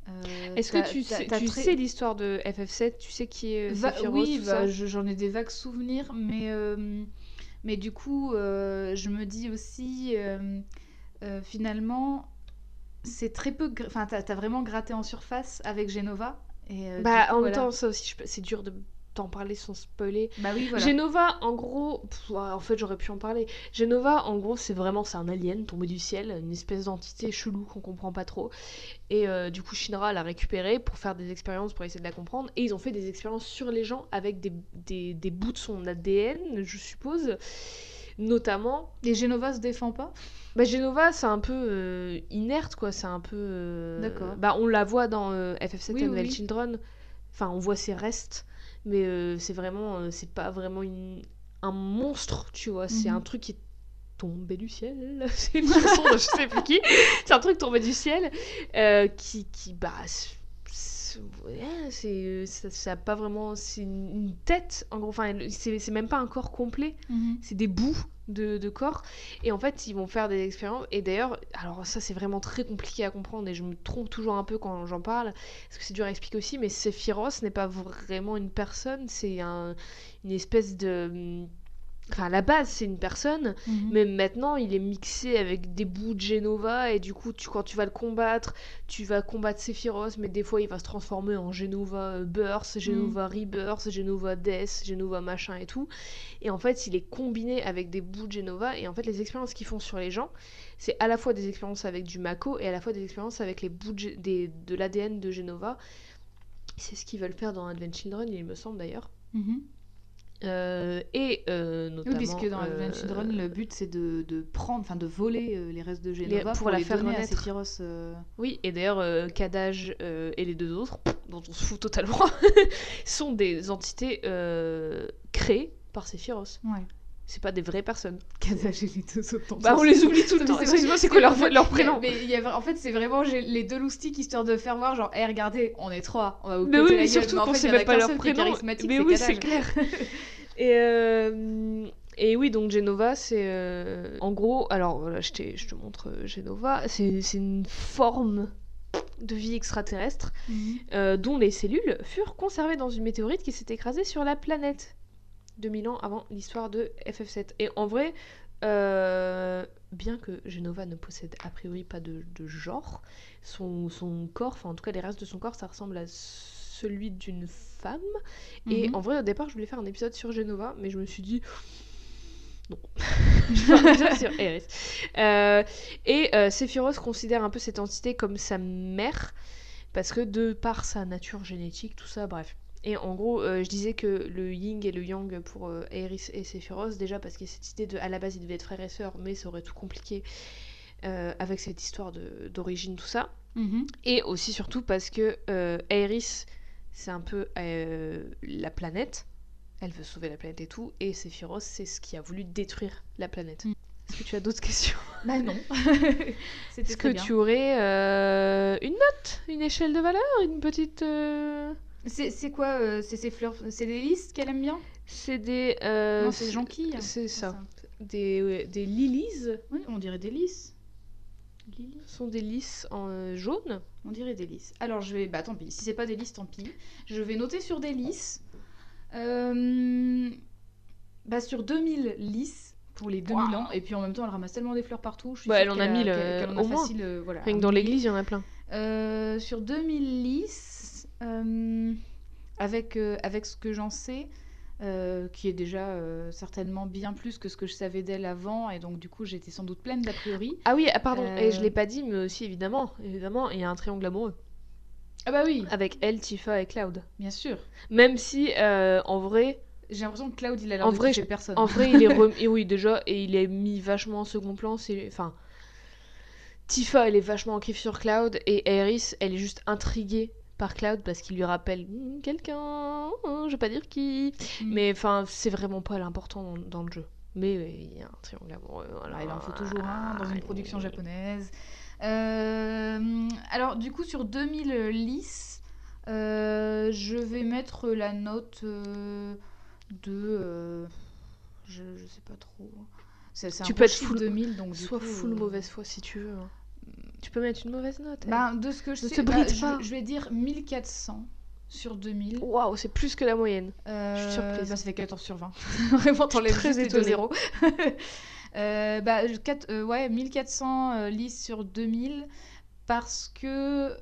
euh, Est-ce que tu, sais, t'as tu très- sais l'histoire de FF7 Tu sais qui est Va- Sephiroth, oui, bah, je- j'en ai des vagues souvenirs, mais, euh, mais du coup, euh, je me dis aussi, euh, euh, finalement, c'est très peu. Enfin, t'as as vraiment gratté en surface avec Genova. Et, Bah, coup, en même temps, ça aussi, je c'est dur de t'en parler sans spoiler. Bah oui, voilà. Genova, en gros, pff, en fait, j'aurais pu en parler. Genova, en gros, c'est vraiment c'est un alien tombé du ciel, une espèce d'entité chelou qu'on comprend pas trop. Et euh, du coup, Shinra l'a récupéré pour faire des expériences pour essayer de la comprendre. Et ils ont fait des expériences sur les gens avec des, des, des bouts de son ADN, je suppose. Notamment, Et Genova se défend pas? bah, Genova, c'est un peu euh, inerte, quoi. C'est un peu. euh, D'accord. Bah, on la voit dans euh, FF7 Oui, and oui. Children. Enfin, on voit ses restes, mais euh, c'est vraiment. euh, c'est pas vraiment une... un monstre, tu vois. C'est Mhm. un truc qui est tombé du ciel. C'est une chanson de je sais plus qui. C'est un truc tombé du ciel euh, qui, qui. Bah. c'est- ça, ça a pas vraiment c'est une une tête en gros enfin c'est c'est même pas un corps complet c'est des bouts de, corps. Et en fait, ils vont faire des expériences. Et d'ailleurs, alors ça, c'est vraiment très compliqué à comprendre et je me trompe toujours un peu quand j'en parle, parce que c'est dur à expliquer aussi. Mais Sephiroth n'est pas vraiment une personne, c'est un, une espèce de. Enfin, à la base, c'est une personne, Mhm. mais maintenant, il est mixé avec des bouts de Genova, et du coup, tu, quand tu vas le combattre, tu vas combattre Sephiroth, mais des fois, il va se transformer en Genova euh, Burst, Genova Rebirth, Genova Death, Genova machin et tout. Et en fait, il est combiné avec des bouts de Genova, et en fait, les expériences qu'ils font sur les gens, c'est à la fois des expériences avec du Mako, et à la fois des expériences avec les bouts de, Ge- des- de l'ADN de Genova. C'est ce qu'ils veulent faire dans Advent Children, il me semble d'ailleurs. Mhm. Euh, et euh, Oui, notamment... puisque dans euh, Children, le but c'est de, de prendre, enfin de voler euh, les restes de Genova pour pour, la les faire donner à renaître. Sephiroth. euh, Oui, et d'ailleurs, euh, et les deux autres, dont on se fout totalement, <laughs> sont des entités créées par Sephiroth. Ouais. C'est pas des vraies personnes. Kadaj et les deux autres. Bah, on les oublie tout le temps. c'est Excuse-moi, vrai, c'est quoi leur, prénom mais il y a- En fait, c'est vraiment les deux loustiques histoire de faire voir, genre, hé, regardez, on est trois, on va vous Mais oui, mais surtout qu'on sait même pas leur prénom. Mais c'est oui, c'est clair. <laughs> Et, euh, et oui, donc Genova, c'est. euh, En gros, alors voilà, je, je te montre euh, Genova. C'est une forme de vie extraterrestre Mhm. dont les cellules furent conservées dans une météorite qui s'est écrasée sur la planète 2000 ans avant l'histoire de FF7. Et en vrai, euh, bien que Genova ne possède a priori pas de, de genre, son, son corps, enfin en tout cas les restes de son corps, ça ressemble à celui d'une femme. Et Mhm. en vrai, au départ, je voulais faire un épisode sur Genova, mais je me suis dit. Non. <laughs> je vais faire un épisode sur Eris. Euh, et euh, Sephiroth considère un peu cette entité comme sa mère, parce que de par sa nature génétique, tout ça, bref. Et en gros, euh, je disais que le yin et le yang pour euh, Aerys et Sephiroth, déjà parce qu'il y a cette idée de à la base ils devaient être frères et sœurs, mais ça aurait tout compliqué euh, avec cette histoire d'origine, tout ça. Mhm. Et aussi surtout parce que euh, Aerys, c'est un peu la planète. Elle veut sauver la planète et tout. Et Sephiroth, c'est ce qui a voulu détruire la planète. Mm. Est-ce que tu as d'autres questions? Bah non. <laughs> Est-ce que bien. tu aurais une note? Une échelle de valeur? Une petite... C'est quoi euh, C'est ces fleurs C'est des listes qu'elle aime bien? C'est des... euh, Non, c'est des jonquilles. C'est ça. Des, ouais, des lilies. Oui, on dirait des lys. Lily. Ce sont des lys en euh, jaune. On dirait des lys. Alors je vais, bah tant pis, si c'est pas des lys, tant pis. Je vais noter sur des lys. Euh, Bah sur 2000 lys pour les 2000 ans. Et puis en même temps, elle ramasse tellement des fleurs partout. Je suis Bah, elle en a qu'elle 1000, qu'elle- qu'elle en a au moins. facile, euh, voilà, Rien que dans l'église, il y en a plein. Sur 2000 lys, avec, euh, avec ce que j'en sais, euh, qui est déjà euh, certainement bien plus que ce que je savais d'elle avant, et donc du coup j'étais sans doute pleine d'a priori. Ah oui, ah, pardon, et je Euh, l'ai pas dit, mais aussi évidemment, évidemment, il y a un triangle amoureux. Ah bah oui, Avec elle, Tifa et Cloud. bien sûr. Même si, euh, en vrai, J'ai l'impression que Cloud il a l'air de vrai, personne. en vrai, il est <laughs> remis, et oui, déjà, et il est mis vachement en second plan. C'est, enfin, Tifa, elle est vachement en kiff sur Cloud, et Aerys, elle est juste intriguée par Cloud parce qu'il lui rappelle Hmm, quelqu'un, hein, je vais pas dire qui, Mm. mais enfin, c'est vraiment pas l'important dans, dans le jeu. Mais euh, il y a un triangle amoureux. Voilà. Alors, il en faut toujours un dans une production japonaise. Euh, alors, du coup, sur 2000 lys, euh, je vais mettre la note euh, de. je, je sais pas trop. Un Tu peux être full- 2000, donc du Sois coup, full mauvaise foi si tu veux. hein. Tu peux mettre une mauvaise note. elle. bah, de ce que je Ne sais, bah, je- vais dire 1400 sur 2000. Waouh, c'est plus que la moyenne. Euh, Je suis surprise. bah, ça fait 14 sur 20. <laughs> Vraiment, t'enlèves très juste étonnée. zéros. <laughs> Euh, bah, quatre- euh, ouais, 1400 euh, listes sur 2000 parce que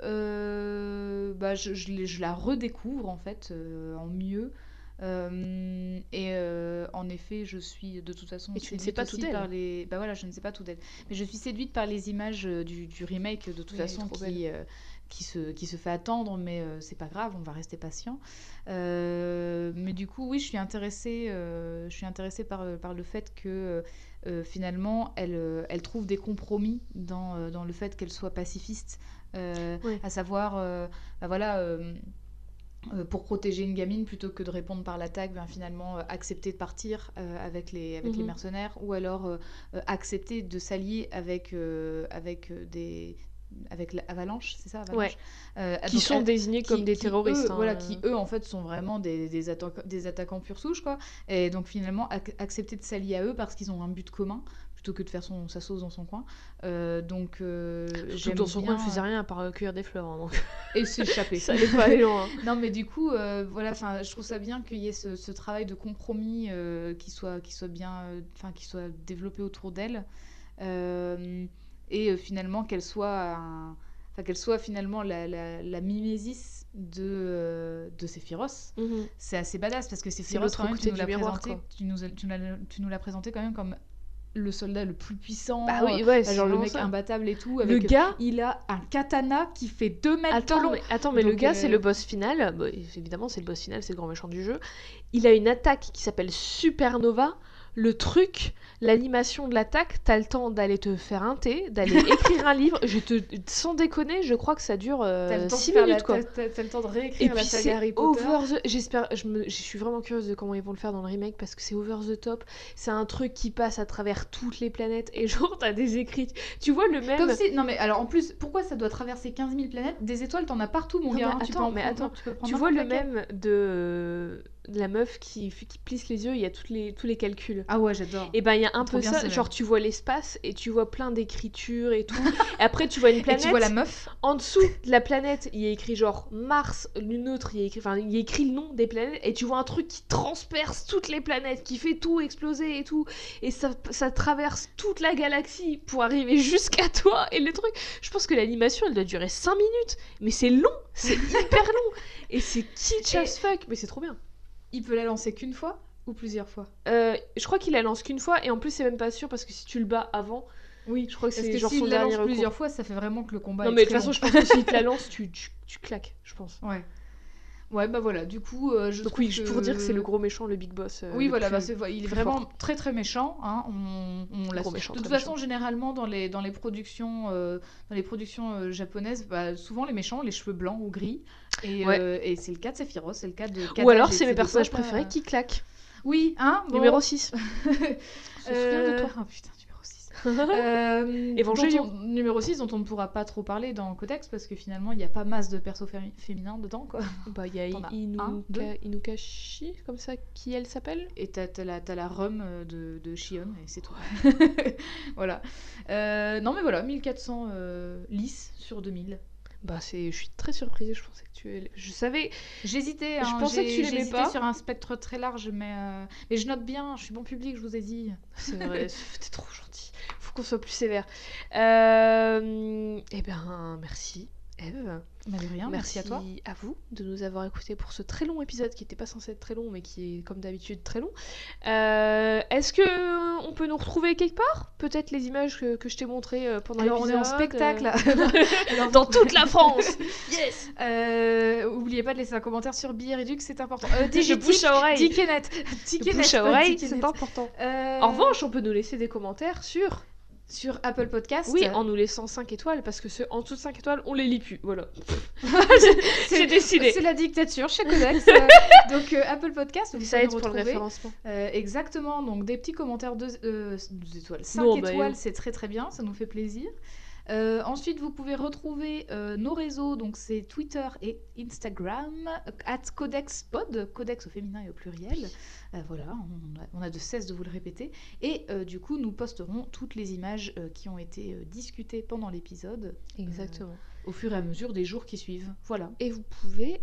bah, je, je je la redécouvre en fait en mieux. Euh, et euh, en effet, je suis de toute façon Et tu ne sais séduite pas aussi tout d'elle. par les. Bah voilà, je ne sais pas tout d'elle. Mais je suis séduite par les images euh, du, du remake de toute Oui, façon qui, euh, qui, se, qui se fait attendre, mais c'est pas grave, on va rester patient. Mais du coup, oui, je suis intéressée, je suis intéressée par, par le fait que finalement, elle, elle trouve des compromis dans, dans le fait qu'elle soit pacifiste, à savoir, bah voilà. Euh, pour protéger une gamine plutôt que de répondre par l'attaque, ben, finalement euh, accepter de partir euh, avec, les, avec les Mhm. mercenaires ou alors euh, accepter de s'allier avec, avec des avec l'avalanche, c'est ça Avalanche? Ouais. Qui donc, sont désignés comme des terroristes. eux, hein. Voilà, qui eux en fait sont vraiment des, des, atta- des attaquants pur souche quoi. Et donc finalement ac- accepter de s'allier à eux parce qu'ils ont un but commun plutôt que de faire son, sa sauce dans son coin. Euh, donc euh, que dans son coin, bien- il faisait rien à part euh, cueillir des fleurs. hein, donc <laughs> et s'échapper. ça allait pas aller loin. Non, mais du coup, euh, voilà, enfin, je trouve ça bien qu'il y ait ce, ce travail de compromis euh, qui soit, qui soit bien, euh, enfin, qui soit développé autour d'elle, Euh, et euh, finalement qu'elle soit, enfin, qu'elle soit finalement la, la, la mimésis de, euh, de Sephiroth. Mhm. C'est assez badass parce que Sephiroth, quand même, tu nous l'as présenté, quoi. tu nous, as- tu nous l'as- tu nous l'as présenté quand même comme le soldat le plus puissant, Bah oui, euh, ouais, genre c'est le mec ça. imbattable et tout. Le gars. il a un katana qui fait 2 mètres de Attends, long. mais, attends, mais le gars, euh, c'est le boss final. Bah, évidemment, c'est le boss final, c'est le grand méchant du jeu. Il a une attaque qui s'appelle Supernova. Le truc, l'animation de l'attaque, t'as le temps d'aller te faire un thé, d'aller <laughs> écrire un livre. Je te, sans déconner, je crois que ça dure T'as le temps de 6 faire la- minutes, quoi. t'as- le temps de Et réécrire la puis saga c'est Harry Potter. over the... J'espère, je, me... je suis vraiment curieuse de comment ils vont le faire dans le remake parce que c'est over the top. C'est un truc qui passe à travers toutes les planètes et <laughs> genre t'as des écrits. Tu vois le même. Comme si... Non mais alors en plus, pourquoi ça doit traverser 15 000 planètes? Des étoiles, t'en as partout mon Non, gars. mais hein, tu peux attends, en mais prendre- attends, tu peux Tu vois le même de de la meuf qui, qui plisse les yeux, il y a toutes les, tous les calculs. Ah ouais, j'adore. Et ben il y a un peu ça, genre tu vois l'espace et tu vois plein d'écritures et tout. et après tu vois une Et planète. tu vois la meuf En dessous de la planète, il y a écrit genre Mars, une autre, il y a écrit, enfin, il y a écrit le nom des planètes, et tu vois un truc qui transperce toutes les planètes, qui fait tout exploser et tout, et ça, ça traverse toute la galaxie pour arriver <laughs> jusqu'à toi, et le truc, je pense que l'animation, elle doit durer 5 minutes, mais c'est long, c'est <laughs> hyper long, et c'est kitsch Et- as fuck, mais c'est trop bien. Il peut la lancer qu'une fois ou plusieurs fois Euh, je crois qu'il la lance qu'une fois, et en plus c'est même pas sûr, parce que si tu le bats avant, Oui, je crois que c'est genre s'il son la dernier lance recours. plusieurs fois, ça fait vraiment que le combat Non est mais de toute façon, long. je pense que s'il te la lance, tu, tu, tu claques, je pense. Ouais. Ouais, bah voilà, du coup, euh, je Donc oui, que- pour dire que c'est le gros méchant, le big boss. euh, Oui, voilà, plus- bah, c'est- il est vraiment fort. très très méchant. Hein, on, on l'a- de toute façon, méchant. généralement dans les, dans les productions, euh, dans les productions japonaises, bah, souvent les méchants ont les cheveux blancs ou gris. Et, Ouais. et c'est le cas de Sephiroth, c'est le cas de. Ou alors c'est mes personnages préférés qui claquent. Oui, hein bon. Numéro 6. <laughs> Euh, souviens de toi Oh putain, numéro 6. Euh, Évangélion. dont on- numéro 6 dont on ne pourra pas trop parler dans Codex parce que finalement il n'y a pas masse de persos fémi- féminins dedans quoi. <laughs> bah il y a <laughs> as Inuka- un, Inukashi, comme ça, qui elle s'appelle? Et t'as t'as la, t'as la rhum euh, de, de Shion et c'est tout. <laughs> voilà. Euh, non mais voilà, 1400 euh, lisses sur 2000. Bah c'est, je suis très surprise. Je pensais que tu, je savais. J'hésitais, Je hein, pensais que tu l'aimais pas. sur un spectre très large mais, euh, mais je note bien, je suis bon public, je vous ai dit. C'est vrai, <laughs> t'es trop gentil. Faut qu'on soit plus sévère. Euh... Eh ben merci, Eve. De rien, merci, à toi. à vous de nous avoir écoutés pour ce très long épisode qui n'était pas censé être très long, mais qui est comme d'habitude très long. Euh, Est-ce que euh, on peut nous retrouver quelque part? Peut-être les images que, que je t'ai montrées euh, pendant Alors on est en spectacle <laughs> euh, <laughs> dans toute la France. <laughs> yes. Euh, oubliez pas de laisser un commentaire sur Billet Redux, c'est important. Je bouche à oreille. Dickenet. Le Dickenet, bouche à oreille, c'est important. En revanche, on peut nous laisser des commentaires sur. Sur Apple Podcast. Oui, en nous laissant 5 étoiles, parce que ceux en dessous de 5 étoiles, on les lit plus. Voilà. c'est <laughs> <laughs> J'ai décidé. C'est la dictature chez Codex. <laughs> euh, donc euh, Apple Podcast, vous Ça pouvez aide nous pour le référencement. Euh, exactement, donc des petits commentaires de euh, étoiles. 5 Non, bah, étoiles, c'est très très bien, ça nous fait plaisir. Euh, ensuite, vous pouvez retrouver euh, nos réseaux, donc c'est Twitter et Instagram, at CodexPod, Codex au féminin et au pluriel. Euh, voilà, on a, on a de cesse de vous le répéter. Et du coup, nous posterons toutes les images qui ont été discutées pendant l'épisode Exactement. au fur et à mesure des jours qui suivent. Voilà. Et vous pouvez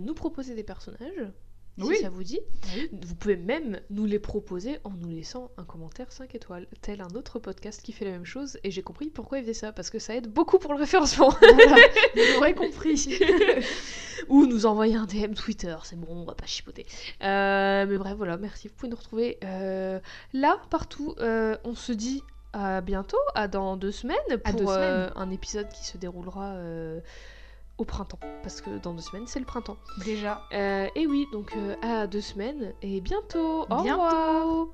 nous proposer des personnages. Oui. Si ça vous dit. Vous pouvez même nous les proposer en nous laissant un commentaire 5 étoiles, tel un autre podcast qui fait la même chose. Et j'ai compris pourquoi il faisait ça, parce que ça aide beaucoup pour le référencement. Voilà, <laughs> vous l'aurez compris. <laughs> Ou nous envoyer un DM Twitter, c'est bon, on va pas chipoter. Euh, mais bref, voilà, merci. Vous pouvez nous retrouver euh, là, partout. Euh, on se dit à bientôt, à dans deux semaines, pour deux semaines. un épisode qui se déroulera au printemps. Parce que dans deux semaines, c'est le printemps. Déjà. Euh, et oui, donc euh, à deux semaines et bientôt. Au Bientôt. revoir.